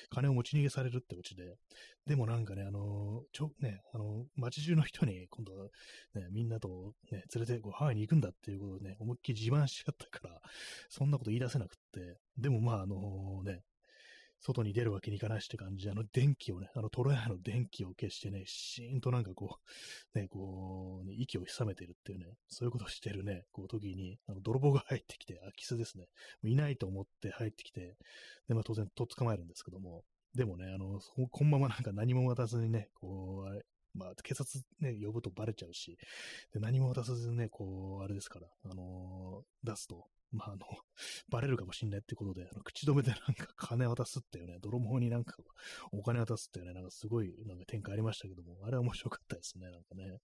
金を持ち逃げされるってオチで、でもなんかね、あの、ちょ、ね、あの、街中の人に、今度、ね、みんなと、ね、連れてこうハワイに行くんだっていうことをね、思いっきり自慢しちゃったから、そんなこと言い出せなくって、でもまあ、あのね、外に出るわけにいかないしって感じで、あの電気をね、あのトロヤの電気を消してね、シーンとなんかこう、ね、こう、ね、息を潜めてるっていうね、そういうことをしてるね、こう時に、あの泥棒が入ってきて、空き巣ですね。いないと思って入ってきて、で、まあ当然とっ捕まえるんですけども、でもね、あの、このままなんか何も渡さずにね、こう、あれ、まあ、警察ね、呼ぶとバレちゃうし、で何も渡さずにね、こう、あれですから、あのー、出すと、まあ、あの、バレるかもしんないってことで、あの口止めでなんか金渡すっていうね、泥棒になんかお金渡すっていうね、なんかすごいなんか展開ありましたけども、あれは面白かったですね、なんかね。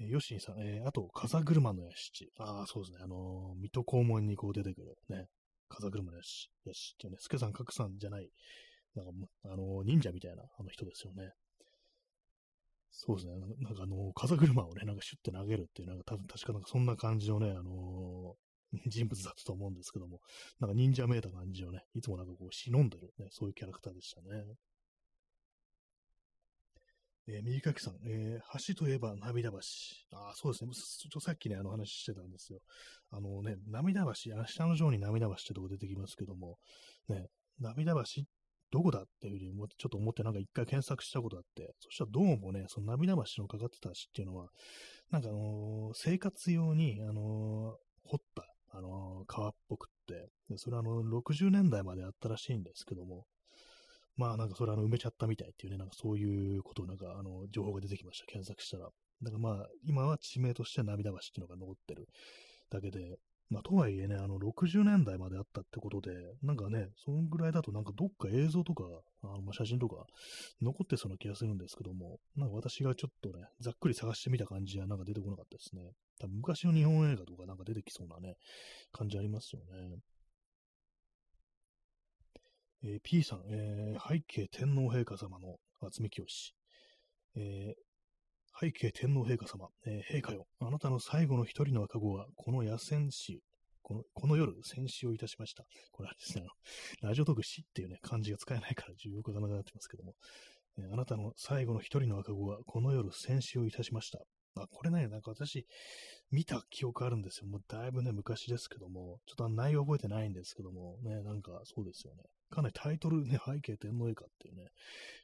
えー、ヨシンさん、えー、あと、風車の屋敷。ああ、そうですね。あのー、水戸黄門にこう出てくるね、風車の屋敷。屋敷っていうね、助さん、格さんじゃない、なんか、あのー、忍者みたいなあの人ですよね。そうですね。なんかあの、風車をね、なんかシュッて投げるっていう、なんか多分確かなんかそんな感じのね、あのー、人物だったと思うんですけども、なんか忍者めいた感じをね、いつもなんかこう忍んでるね、そういうキャラクターでしたね。えー、右書さん、えー、橋といえば涙橋。ああ、そうですね。ちょさっきね、あの話してたんですよ。あのね、涙橋、明日のジョーに涙橋ってとこ出てきますけども、ね、涙橋っどこだっていうふうにちょっと思ってなんか一回検索したことあって、そしたらどうもね、その涙橋のかかってた橋っていうのは、なんかあのー、生活用に、あのー、掘った、あのー、川っぽくって、でそれはあの、60年代まであったらしいんですけども、まあなんかそれあの埋めちゃったみたいっていうね、なんかそういうことなんかあの情報が出てきました、検索したら。だからまあ今は地名として涙橋っていうのが残ってるだけで、まあ、とはいえね、あの、60年代まであったってことで、なんかね、そのぐらいだとなんかどっか映像とか、あの、写真とか残ってそうな気がするんですけども、なんか私がちょっとね、ざっくり探してみた感じはなんか出てこなかったですね。多分昔の日本映画とかなんか出てきそうなね、感じありますよね。えー、P さん、えー、背景天皇陛下様の渥美清。えー、背景天皇陛下様、えー、陛下よ、あなたの最後の一人の赤子は、この野戦死、このこの夜、戦死をいたしました。これはですね、ラジオトーク死っていうね、漢字が使えないから重要化がなくなってますけども、えー、あなたの最後の一人の赤子は、この夜、戦死をいたしました。あ、これね、なんか私、見た記憶あるんですよ。もうだいぶね、昔ですけども、ちょっと内容覚えてないんですけども、ね、なんかそうですよね。かなりタイトルね、背景天皇陛下っていうね、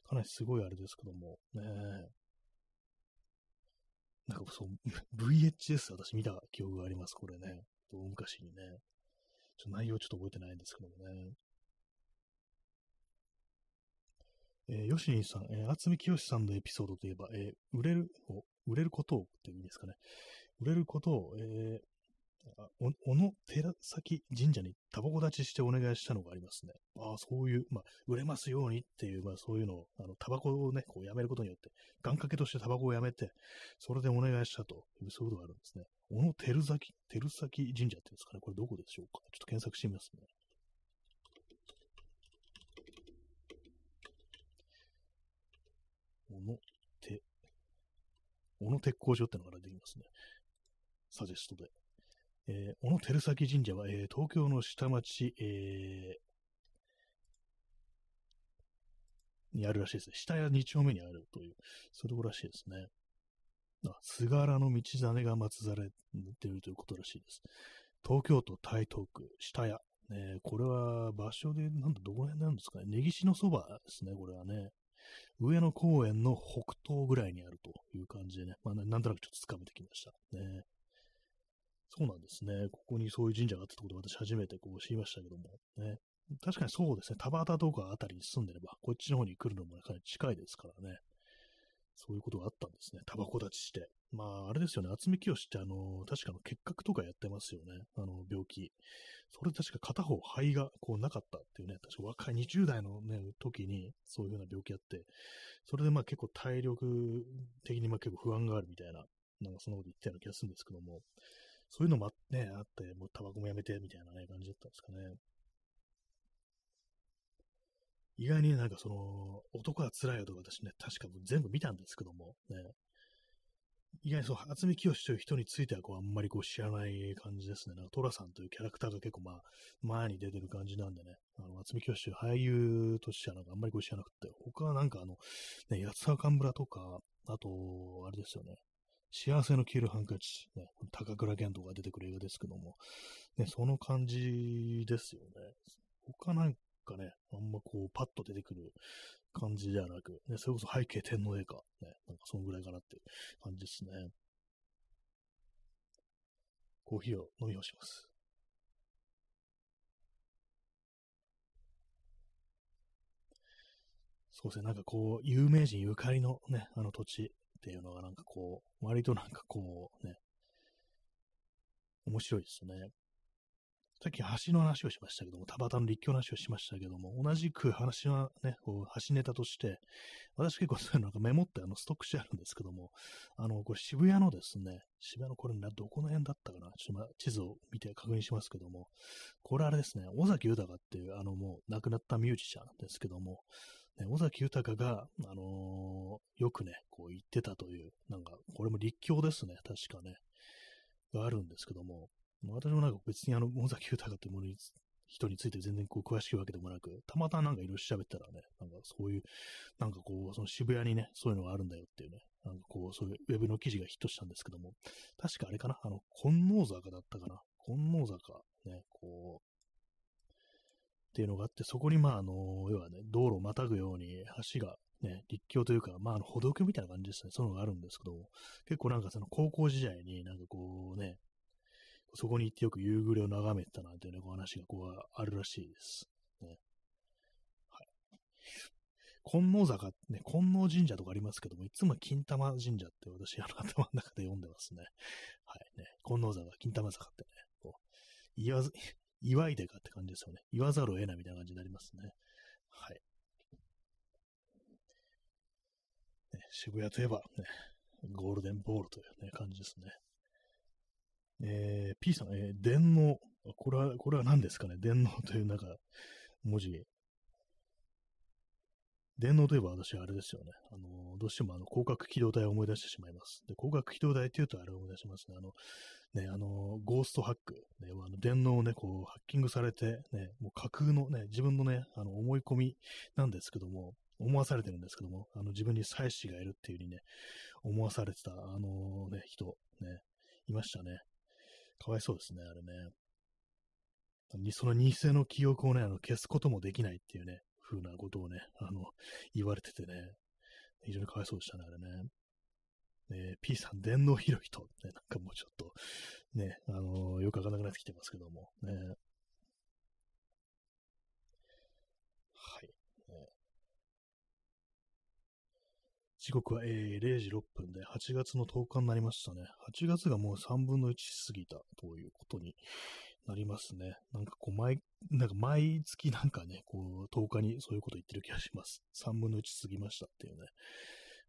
かなりすごいあれですけども、ね、なんかそう、VHS 私見た記憶があります、これね。大昔にね。ちょ内容ちょっと覚えてないんですけどもね。えー、ヨシニさん、えー、渥美清さんのエピソードといえば、えー、売れるを、売れることをっていうんですかね。売れることを、えー、小野寺崎神社にタバコ立ちしてお願いしたのがありますね。ああ、そういう、まあ、売れますようにっていう、まあ、そういうのを、あの、タバコをね、こうやめることによって、願掛けとしてタバコをやめて、それでお願いしたという、そういうことがあるんですね。小野照崎、照崎神社っていうんですかね。これどこでしょうか？ちょっと検索してみますね。小野手、小野鉄工所ってのが出てきますね。サジェストで。えー、小野照崎神社は、えー、東京の下町、えー、にあるらしいですね。下屋2丁目にあるという、そういうところらしいですね。あ、菅原道真が祀られているということらしいです。東京都台東区下屋。ね、これは場所で、なんだ、どこら辺なんですかね。根岸のそばですね、これはね。上野公園の北東ぐらいにあるという感じでね、まあ、なんとなくちょっとつかめてきました。ね。そうなんですね。ここにそういう神社があったってことを私初めてこう知りましたけども、ね。確かにそうですね。田畑とかあたりに住んでれば、こっちの方に来るのもかなり近いですからね。そういうことがあったんですね。タバコ立ちして。まあ、あれですよね。渥美清ってあの、確かの結核とかやってますよね。あの、病気。それ確か片方肺がこうなかったっていうね、確か若い20代のね、時にそういうふうな病気あって、それでまあ結構体力的にまあ結構不安があるみたいな、なんかそんなこと言ったような気がするんですけども、そういうのもね、あって、もうタバコもやめてみたいなね、感じだったんですかね。意外になんかその、男は辛いよとか私ね、確か全部見たんですけども、ね、意外にそう、渥美清という人についてはこうあんまりこう知らない感じですね。なんかトラさんというキャラクターが結構まあ、前に出てる感じなんでね、あの、渥美清という俳優としてはなんかあんまりこう知らなくて、他はなんかあの、ね、八つ墓村とか、あと、あれですよね、幸せの消えるハンカチ、ね、高倉健とか出てくる映画ですけども、ね、その感じですよね。他なんかね、あんまこう、パッと出てくる感じではなく、ね、それこそ背景天皇陛下、ね、なんかそのぐらいかなって感じですね。コーヒーを飲み干します。そうですね、なんかこう、有名人ゆかりのね、あの土地っていうのがなんかこう、割となんかこう、ね、面白いですね。さっき橋の話をしましたけども、田畑の立教の話をしましたけども、同じく話はね、こう橋ネタとして、私結構そういうのがメモってあのストックしてあるんですけども、あの、これ渋谷のですね、渋谷のこれどこの辺だったかな？ちょっと地図を見て確認しますけども、これあれですね、尾崎豊っていうあのもう亡くなったミュージシャンですけども、ね、尾崎豊が、あのー、よくね、こう言ってたという、なんか、これも立教ですね、確かね、があるんですけども、私もなんか別にあの、尾崎豊ってものに、人について全然こう詳しいわけでもなく、たまたまなんかいろいろ調べたらね、なんかそういう、なんかこう、その渋谷にね、そういうのがあるんだよっていうね、なんかこう、そういうウェブの記事がヒットしたんですけども、確かあれかな、あの、金王坂だったかな、金王坂、ね、こう、っていうのがあって、そこにまあ、あの、要はね、道路をまたぐように橋がね、立教というか、まあ、あの歩道橋みたいな感じですね。そういうのがあるんですけども、結構なんかその高校時代になんかこうね、そこに行ってよく夕暮れを眺めてたなんていうね、こう話がこうあるらしいです。ね。はい。金王坂、ね、金王神社とかありますけども、いつも金玉神社って私、あの頭の中で読んでますね。はい。ね。金王坂、金玉坂ってね、こう、言わず、祝いでかって感じですよね。言わざるを得ないみたいな感じになりますね。はい。ね、渋谷といえば、ね、ゴールデンボールという、ね、感じですね。えー、P さん、えー、電脳。これは、これは何ですかね？電脳というなんか、文字。電脳といえば私はあれですよね。あの、どうしてもあの、広角機動隊を思い出してしまいます。で、広角機動隊っていうとあれを思い出しますね。あの、ね、あの、ゴーストハック。ね、あの電脳をね、こう、ハッキングされて、ね、もう架空のね、自分のね、あの、思い込みなんですけども、思わされてるんですけども、あの、自分に妻子がいるっていう風にね、思わされてた、あのね、人、ね、いましたね。かわいそうですね、あれね。その偽の記憶をね、あの消すこともできないっていうね、風なことをね、あの、言われててね、非常にかわいそうでしたね、あれね。ね P さん、電脳広い人、ね、なんかもうちょっと、ね、あのー、よくわからなくなってきてますけども、ね。はい。ね、時刻は、えー、0時6分で、8月の10日になりましたね。8月がもう3分の1過ぎたということになりますね。なんかこう、毎、なんか毎月なんかね、こう、10日にそういうこと言ってる気がします。3分の1過ぎましたっていうね、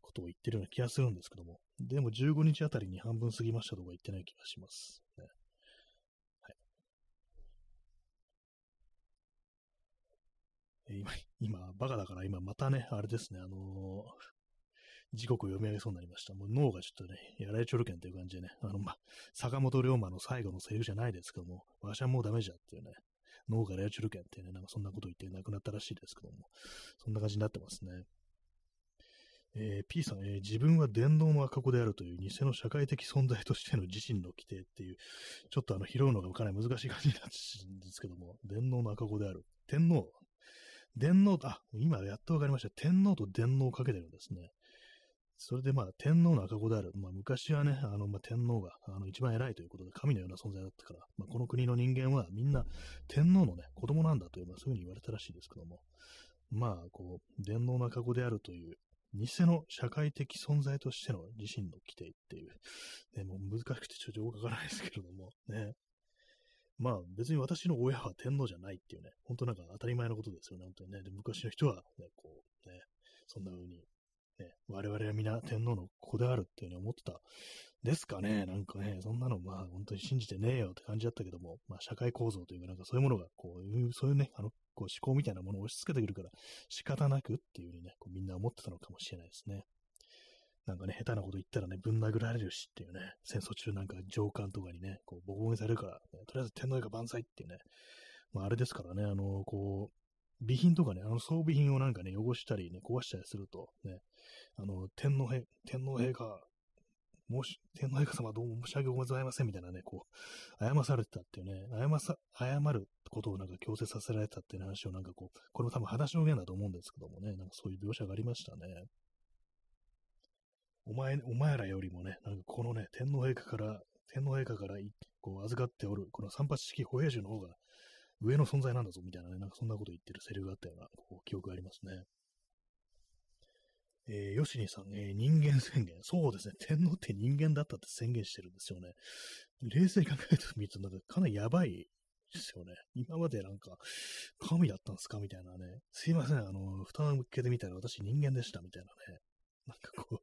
ことを言ってるような気がするんですけども。でも15日あたりに半分過ぎましたとか言ってない気がします。ね、はい。今、今、バカだから今またね、あれですね、あのー時刻を読み上げそうになりました。もう脳がちょっとね、やられちょるけんという感じでね、あの、ま、坂本龍馬の最後のセリフじゃないですけども、わしはもうダメじゃっていうね、脳がやられちょるけんっていうね、なんかそんなこと言って亡くなったらしいですけども、そんな感じになってますね。えー、P さん、えー、自分は電脳の赤子であるという偽の社会的存在としての自身の規定っていう、ちょっとあの拾うのがかなり難しい感じなんですけども、電脳の赤子である。天皇電脳、あ、今やっとわかりました。天皇と電脳をかけてるんですね。それでまあ、天皇の赤子である。まあ、昔はね、あの、まあ、天皇が、あの、一番偉いということで、神のような存在だったから、まあ、この国の人間はみんな天皇のね、子供なんだという、まあ、そういうふうに言われたらしいですけども、まあ、こう、電脳の赤子であるという、偽の社会的存在としての自身の規定っていう、ね、もう難しくてちょっとよくわからないですけれども、ね。まあ別に私の親は天皇じゃないっていうね、本当なんか当たり前のことですよね、本当にね。で昔の人はね、こうね、そんな風にね、我々は皆天皇の子であるっていうふうに思ってたですかね。なんかね、そんなのまあ本当に信じてねえよって感じだったけども、まあ社会構造というかなんかそういうものがこういう、そういうね、あの、こう思考みたいなものを押し付けてくるから仕方なくっていうふうにね、こうみんな思ってたのかもしれないですね。なんかね、下手なこと言ったらね、ぶん殴られるしっていうね、戦争中なんか上官とかにね、こうボコボコにされるから、ね、とりあえず天皇陛下万歳っていうね、まああれですからね、あの、こう、備品とかね、あの装備品をなんかね、汚したりね、壊したりすると、ね、あの、天皇陛、天皇陛下、もし、天皇陛下様どうも申し訳ございませんみたいなね、こう、謝されてたっていうね、謝さ、謝ることをなんか強制させられたっていう話をなんかこう、これも多分話の源だと思うんですけどもね、なんかそういう描写がありましたね。お前、お前らよりもね、なんかこのね、天皇陛下から、天皇陛下からこう預かっておる、この三八式歩兵種の方が上の存在なんだぞ、みたいなね、なんかそんなこと言ってるセリフがあったような、こう記憶がありますね。えー、吉ニさん、え、人間宣言。そうですね。天皇って人間だったって宣言してるんですよね。冷静に考えてみると、なんかかなりやばいですよね。今までなんか、神だったんですかみたいなね。すいません、あの、蓋を向けてみたら私人間でした、みたいなね。なんかこう、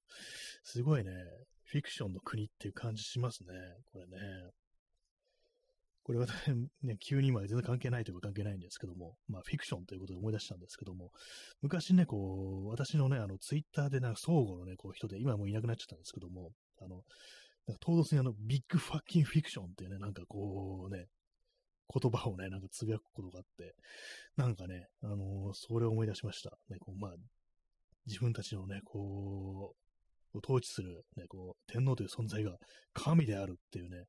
すごいね、フィクションの国っていう感じしますね。これね。これはね、急に今全然関係ないといえば関係ないんですけども、まあフィクションということで思い出したんですけども、昔ね、こう、私のね、あの、ツイッターでなんか相互のね、こう人で、今もういなくなっちゃったんですけども、あの、なんか唐突にあの、 big fuckin' fiction っていうね、なんかこうね、言葉をね、なんかつぶやくことがあって、なんかね、あのー、それを思い出しました。ね、こう、まあ、自分たちのね、こうう、統治する、ね、こう、天皇という存在が神であるっていうね、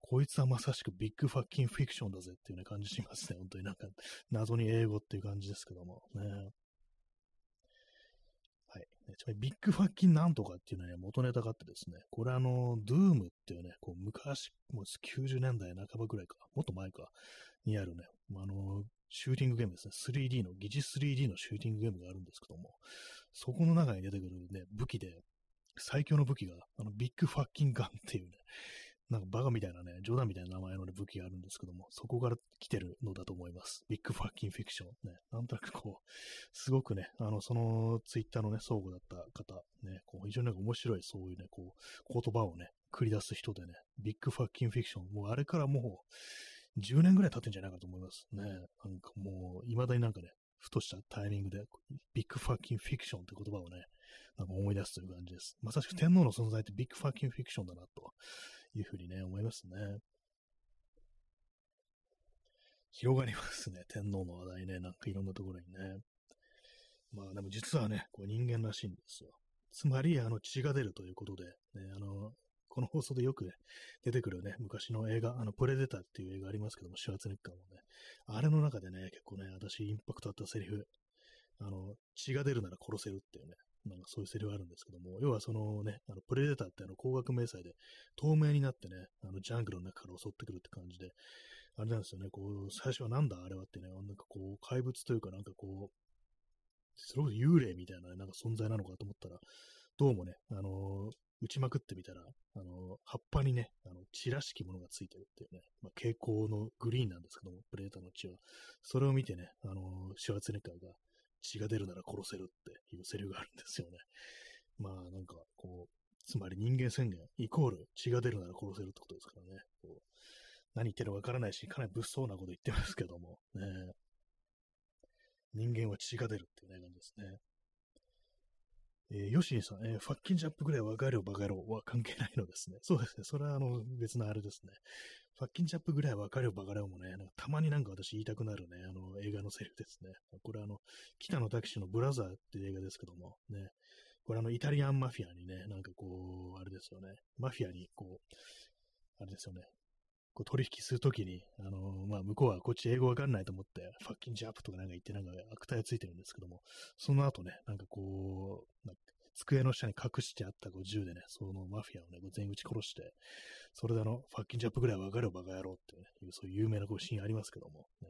こいつはまさしく big fuckin' fiction だぜっていうね、感じしますね。本当になんか、謎に英語っていう感じですけども、ね。はい。ちなみに Big Fucking なんとかっていうのは、ね、元ネタがあってですね、これあの、ドゥームっていうね、こう昔、もう90年代半ばぐらいか、もっと前か、にあるね、あの、シューティングゲームですね。3D の、疑似 3D のシューティングゲームがあるんですけども、そこの中に出てくるね、武器で、最強の武器が、あの、 Big Fucking Gun っていうね、なんかバカみたいなね、冗談みたいな名前の、ね、武器があるんですけども、そこから来てるのだと思います。 Big Fucking Fiction。ね、なんとなくこう、すごくね、あの、そのツイッターのね、相互だった方、ね、こう非常になんか面白いそういうね、こう、言葉をね、繰り出す人でね、 Big Fucking Fiction。もうあれからもう、10年ぐらい経ってんじゃないかと思いますね。なんかもう、未だになんかね、ふとしたタイミングで、 Big Fucking Fiction って言葉をね、なんか思い出すという感じです。まさしく天皇の存在って Big Fucking Fiction だな、というふうにね、思いますね。広がりますね、天皇の話題ね、なんかいろんなところにね。まあでも実はね、こう人間らしいんですよ。つまり、あの、血が出るということで、ね、あの、この放送でよく、ね、出てくるね、昔の映画、あの、プレデターっていう映画ありますけども、シュワツネッカーもね、あれの中でね、結構ね、私、インパクトあったセリフ、あの、血が出るなら殺せるっていうね、なんかそういうセリフがあるんですけども、要はそのね、あのプレデターってあの高額迷彩で透明になってね、あのジャングルの中から襲ってくるって感じで、あれなんですよね、こう、最初はなんだあれはってね、なんかこう、怪物というかなんかこう、すごく幽霊みたいな、なんか存在なのかと思ったら、どうもね、あのー、打ちまくってみたら、あのー、葉っぱにね、あの血らしきものがついてるっていうね、まあ、蛍光のグリーンなんですけども、プレーターの血は。それを見てね、あのー、シュワツネカーが、血が出るなら殺せるっていうセリフがあるんですよね。まあなんかこう、つまり人間宣言イコール血が出るなら殺せるってことですからね。こう何言ってるかわからないし、かなり物騒なこと言ってますけども、ね。人間は血が出るっていうね、感じですね。えー、ヨシンさん、えー、ファッキンジャップぐらいわかるよ、バカ野郎は関係ないのですね。そうですね。それは、あの、別のあれですね。ファッキンジャップぐらいわかるよ、バカ野郎もね、なんかたまになんか私言いたくなるね、あの、映画のセリフですね。これあの、北野武のブラザーっていう映画ですけども、ね。これあの、イタリアンマフィアにね、なんかこう、あれですよね。マフィアに、こう、あれですよね。こう取引するときに、あのー、まあ、向こうはこっち英語わかんないと思って、ファッキンジャップとかなんか言って、なんか悪態ついてるんですけども、その後ね、なんかこう、机の下に隠してあったこう銃でね、そのマフィアをね、全員撃ち殺して、それであの、ファッキンジャップぐらいわかるバカ野郎っていうね、そういう有名なこうシーンありますけども、ね、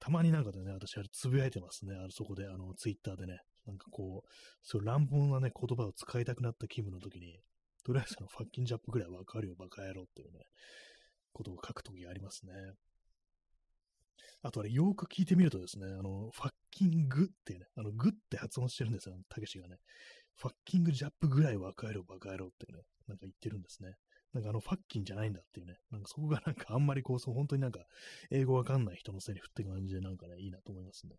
たまになんかでね、私あれつぶやいてますね、あそこで、あの、ツイッターでね、なんかこう、そういう乱暴なね、言葉を使いたくなった気分の時に、とりあえずあの、ファッキンジャップぐらいわかるよ、バカ野郎っていうね、ことを書くときありますね。あとあれ、よく聞いてみるとですね、あの、ファッキングっていうね、あの、グって発音してるんですよ、たけしがね。ファッキングジャップぐらい若えろ、バカ野郎ってね、なんか言ってるんですね。なんかあの、ファッキンじゃないんだっていうね、なんかそこがなんかあんまりこう、そう本当になんか、英語わかんない人のセリフって感じでなんかね、いいなと思いますね。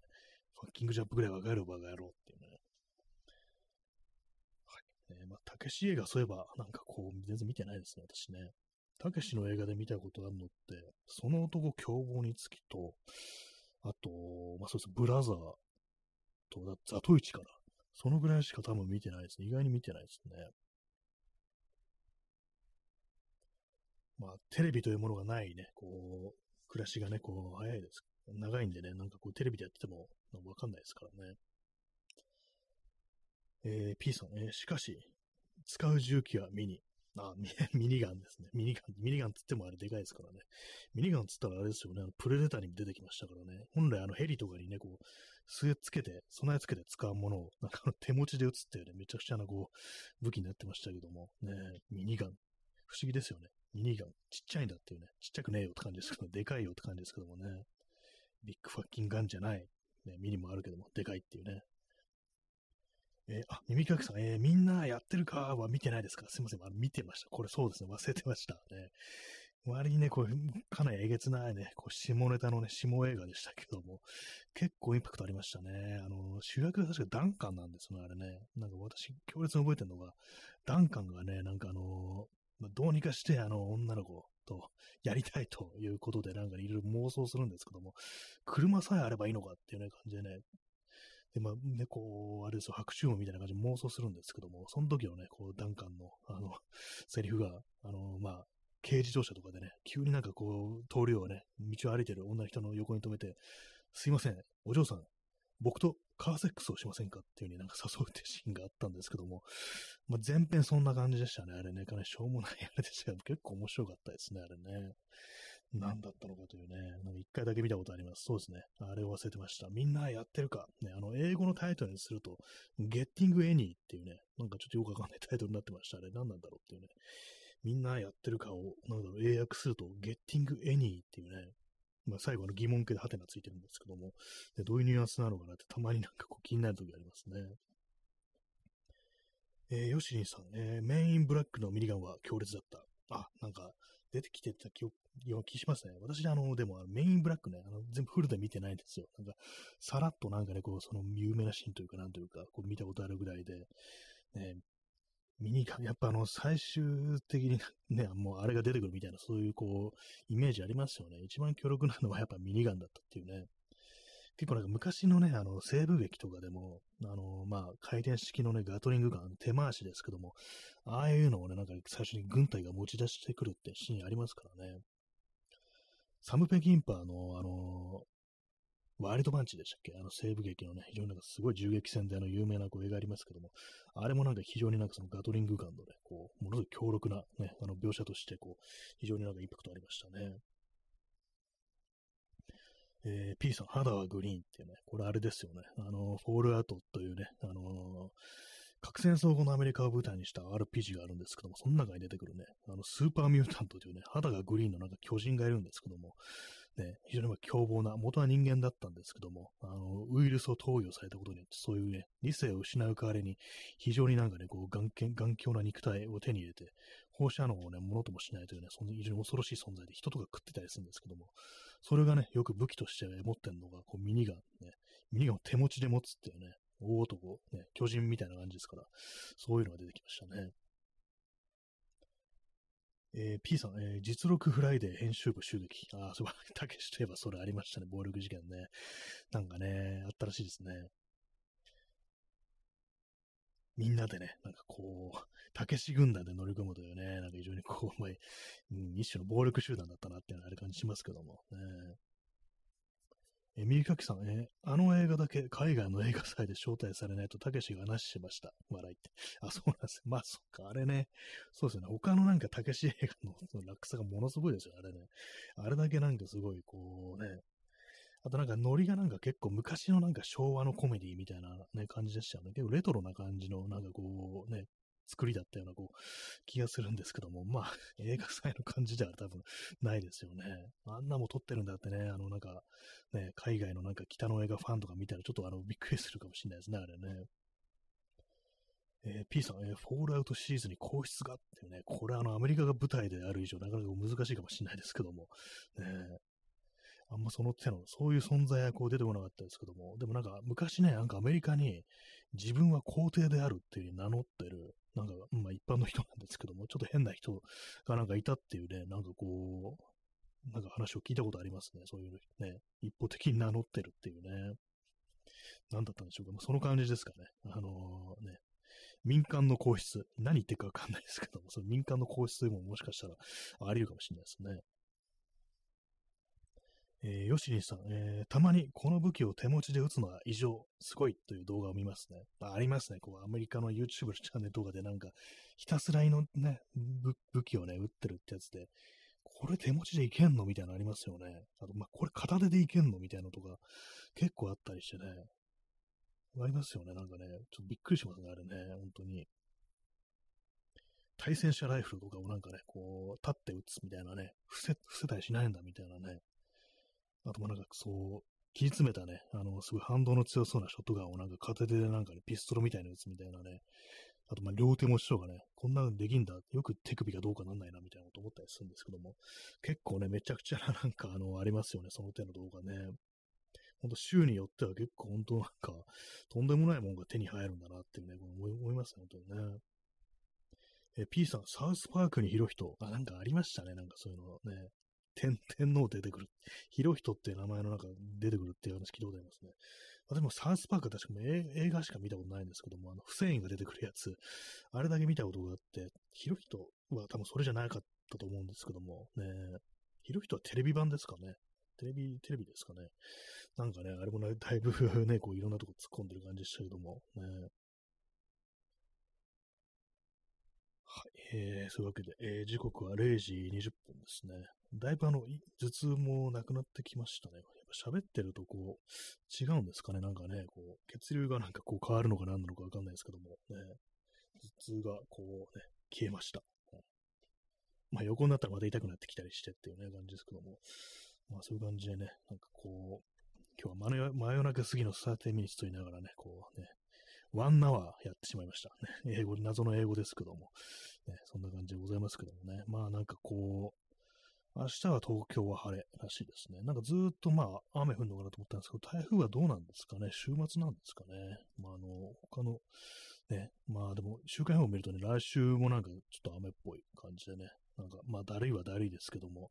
ファッキングジャップぐらい若えろ、バカ野郎っていうね。はい。ねま、たけし映画そういえば、なんかこう、全然見てないですね、私ね。たけしの映画で見たことあるのって、その男凶暴につきと、あと、まあそうです、ブラザーと、ザトイチかな。そのぐらいしか多分見てないですね。意外に見てないですね。まあ、テレビというものがないね、こう、暮らしがね、こう、早いです。長いんでね、なんかこう、テレビでやってても、わかんないですからね。えー、P さん、えー、しかし、使う重機はミニ。あ、ミニガンですね。ミニガン、ミニガンつってもあれでかいですからね。ミニガンつったらあれですよね。あのプレデターにも出てきましたからね。本来あのヘリとかにね、こう、据え付けて、備え付けて使うものを、なんか手持ちで撃つっていうね、めちゃくちゃなこう、武器になってましたけども、ね、ミニガン。不思議ですよね。ミニガン。ちっちゃいんだっていうね。ちっちゃくねえよって感じですけど、でかいよって感じですけどもね。ビッグファッキンガンじゃない。ね、ミニもあるけども、でかいっていうね。えー、あ、耳かきさん、えー、みんなやってるかは見てないですか？すいません、あ見てました。これそうですね、忘れてましたね。割にね、こう、かなりえげつないね、こう、下ネタのね、下映画でしたけども、結構インパクトありましたね。あの、主役が確かダンカンなんですね、あれね。なんか私、強烈に覚えてるのが、ダンカンがね、なんかあの、ま、どうにかして、あの、女の子とやりたいということで、なんかいろいろ妄想するんですけども、車さえあればいいのかっていうね、感じでね、で、まあ、ね、こう、あれですよ、白昼夢みたいな感じで妄想するんですけども、その時のね、こう、ダンカンの、あの、セリフが、あの、まあ、軽自動車とかでね、急になんかこう、通りをね、道を歩いてる女の人の横に止めて、すいません、お嬢さん、僕とカーセックスをしませんかっていう風になんか誘うってシーンがあったんですけども、まあ、前編そんな感じでしたね。あれね、かなりしょうもないあれでしたけど、結構面白かったですね、あれね。何だったのかというね、なんか一回だけ見たことあります。そうですね。あれを忘れてました。みんなやってるか。ね、あの、英語のタイトルにすると、Getting Any っていうね、なんかちょっとよくわかんない タイトルになってました。あれ何なんだろうっていうね。みんなやってるかを、なんだろう、英訳すると、Getting Any っていうね、まあ、最後の疑問形でハテナついてるんですけども、でどういうニュアンスなのかなってたまになんかこう気になるときありますね。えー、ヨシリンさん、えー、メインブラックのミニガンは強烈だった。あ、なんか、出てきてた気を、気しますね。私、あの、でも、メインブラックね、あの、全部フルで見てないんですよ。なんか、さらっとなんかね、こう、その有名なシーンというか、なんというか、こう見たことあるぐらいで、ね、ミニガン、やっぱあの、最終的にね、もうあれが出てくるみたいな、そういうこう、イメージありますよね。一番強力なのはやっぱミニガンだったっていうね。結構なんか昔のね、あの、西部劇とかでも、あの、まあ、回転式のね、ガトリングガン、手回しですけども、ああいうのをね、なんか最初に軍隊が持ち出してくるってシーンありますからね。サム・ペキンパーの、あの、ワイルドパンチでしたっけ？あの西部劇のね、非常になんかすごい銃撃戦であの有名なこう映画ありますけども、あれもなんか非常になんかそのガトリングガンのね、こう、ものすごい強力なね、あの描写として、こう、非常になんかインパクトありましたね。えー、P さん、肌はグリーンっていうね、これあれですよね。あの、フォールアウトというね、あのー、核戦争後のアメリカを舞台にした RPG があるんですけども、その中に出てくるね、あの、スーパーミュータントというね、肌がグリーンのなんか巨人がいるんですけども、ね、非常に凶暴な、元は人間だったんですけども、あの、ウイルスを投与されたことによって、そういうね、理性を失う代わりに、非常になんかね、こう、眼眼強な肉体を手に入れて、放射能をね、ものともしないというね、そんな非常に恐ろしい存在で人とか食ってたりするんですけども、それがね、よく武器として持ってんのが、こうミニガン、ね、ミニガンを手持ちで持つっていうね、大男、ね、巨人みたいな感じですから、そういうのが出てきましたね。えー、P さん、えー、実録フライデー編集部襲撃。ああ、そう、たけしといえばそれありましたね。暴力事件ね。なんかね、あったらしいですね。みんなでね、なんかこう、たけし軍団で乗り込むというね、なんか非常にこう、まあ、うん、一種の暴力集団だったなっていうのはあれ感じしますけども、ね。え、右かきさん、えあの映画だけ海外の映画祭で招待されないと、たけしが話しました。笑いって。あ、そうなんですまあ、そっか、あれね。そうですよね。他のなんかたけし映画のその落差がものすごいですよ、あれね。あれだけなんかすごい、こうね。あとなんかノリがなんか結構昔のなんか昭和のコメディみたいなね、感じでしたよね。結構レトロな感じのなんかこうね、作りだったようなこう気がするんですけども、まあ、映画祭の感じでは多分ないですよね。あんなも撮ってるんだってね、あのなんかね、海外のなんか北の映画ファンとか見たらちょっとあのびっくりするかもしれないですね、あれね。えー、P さん、えー、フォールアウトシリーズに皇室がっていうね、これあのアメリカが舞台である以上なかなか難しいかもしれないですけども、ね、あんまその手の、そういう存在はこう出てこなかったですけども、でもなんか昔ね、なんかアメリカに自分は皇帝であるっていう名乗ってるなんか、まあ一般の人なんですけども、ちょっと変な人がなんかいたっていうね、なんかこう、なんか話を聞いたことありますね。そういうね、一方的に名乗ってるっていうね。何だったんでしょうか。ま、その感じですかね。あのー、ね、民間の皇室。何言ってるかわかんないですけども、その民間の皇室というのももしかしたらあり得るかもしれないですね。えー、ヨシリンさん、えー、たまにこの武器を手持ちで撃つのは異常、すごいという動画を見ますね。あありますね。こう、アメリカの YouTube のチャンネル動画でなんか、ひたすらいのね、武器をね、撃ってるってやつで、これ手持ちでいけんのみたいなのありますよね。あと、まあ、これ片手でいけんのみたいなのとか、結構あったりしてね。ありますよね。なんかね、ちょっとびっくりしますね、あれね、本当に。対戦車ライフルとかをなんかね、こう、立って撃つみたいなね、伏せ、伏せたりしないんだみたいなね、あともなんかそう、切り詰めたね、あの、すごい反動の強そうなショットガンをなんか片手でなんかね、ピストルみたいに撃つみたいなね、あとまあ両手持ちとかね、こんなのできんだ、よく手首がどうかなんないなみたいなこと思ったりするんですけども、結構ね、めちゃくちゃななんかあの、ありますよね、その手の動画ね。ほんと週によっては結構本当なんか、とんでもないもんが手に入るんだなっていうね、思い思いますね、本当にね。え、P さん、サウスパークに広い人、あ、なんかありましたね、なんかそういうのね。天 天皇出てくる。ヒロヒトっていう名前の中出てくるっていう話聞いたことありますね。私もサウスパークは確か映画しか見たことないんですけども、あの、フセインが出てくるやつ、あれだけ見たことがあって、ヒロヒトは多分それじゃなかったと思うんですけども、ね、ヒロヒトはテレビ版ですかね。テレビ、テレビですかね。なんかね、あれもだいぶね、こういろんなとこ突っ込んでる感じでしたけども、ね。はい、えー、そういうわけで、えー、時刻は0時20分ですね。だいぶあの、頭痛もなくなってきましたね。やっぱ喋ってるとこう、違うんですかね。なんかね、こう、血流がなんかこう変わるのか何なのかわかんないですけども、ね、頭痛がこうね、消えました。まあ横になったらまた痛くなってきたりしてっていうね、感じですけども、まあそういう感じでね、なんかこう、今日は真夜中過ぎのスターテミニッツと言いながらね、こうね、ワンナワーやってしまいました。ね、英語、謎の英語ですけども、ね、そんな感じでございますけどもね。まあなんかこう、明日は東京は晴れらしいですね。なんかずっとまあ雨降るのかなと思ったんですけど、台風はどうなんですかね？週末なんですかね？まああの、他の、ね、まあでも週間予報を見るとね、来週もなんかちょっと雨っぽい感じでね、なんかまあだるいはだるいですけども、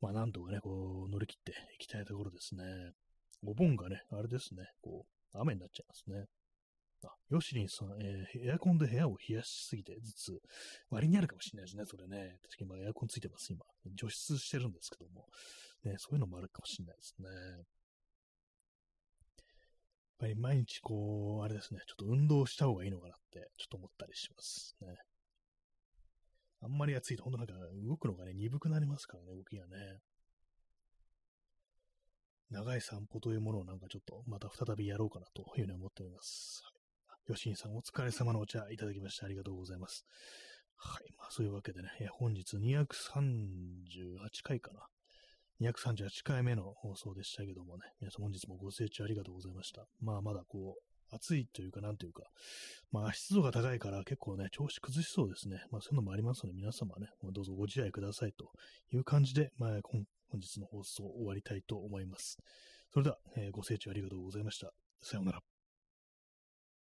まあなんとかね、こう乗り切っていきたいところですね。お盆がね、あれですね、こう、雨になっちゃいますね。あ、ヨシリンさん、えー、エアコンで部屋を冷やしすぎて頭痛。割にあるかもしれないですね、それね。確かに今エアコンついてます、今。除湿してるんですけども。ね、そういうのもあるかもしれないですね。やっぱり毎日こう、あれですね、ちょっと運動した方がいいのかなって、ちょっと思ったりしますね。あんまり暑いと、ほんとなんか動くのがね、鈍くなりますからね、動きがね。長い散歩というものをなんかちょっとまた再びやろうかなというふうに思っております。はい吉井さん、お疲れ様のお茶いただきましてありがとうございます。はい。まあ、そういうわけでね、本日238回かな。238回目の放送でしたけどもね、皆さん本日もご清聴ありがとうございました。まあ、まだこう、暑いというか、なんというか、まあ、湿度が高いから結構ね、調子崩しそうですね。まあ、そういうのもありますので、皆様ね、どうぞご自愛くださいという感じで、まあ、本日の放送終わりたいと思います。それでは、えー、ご清聴ありがとうございました。さようなら。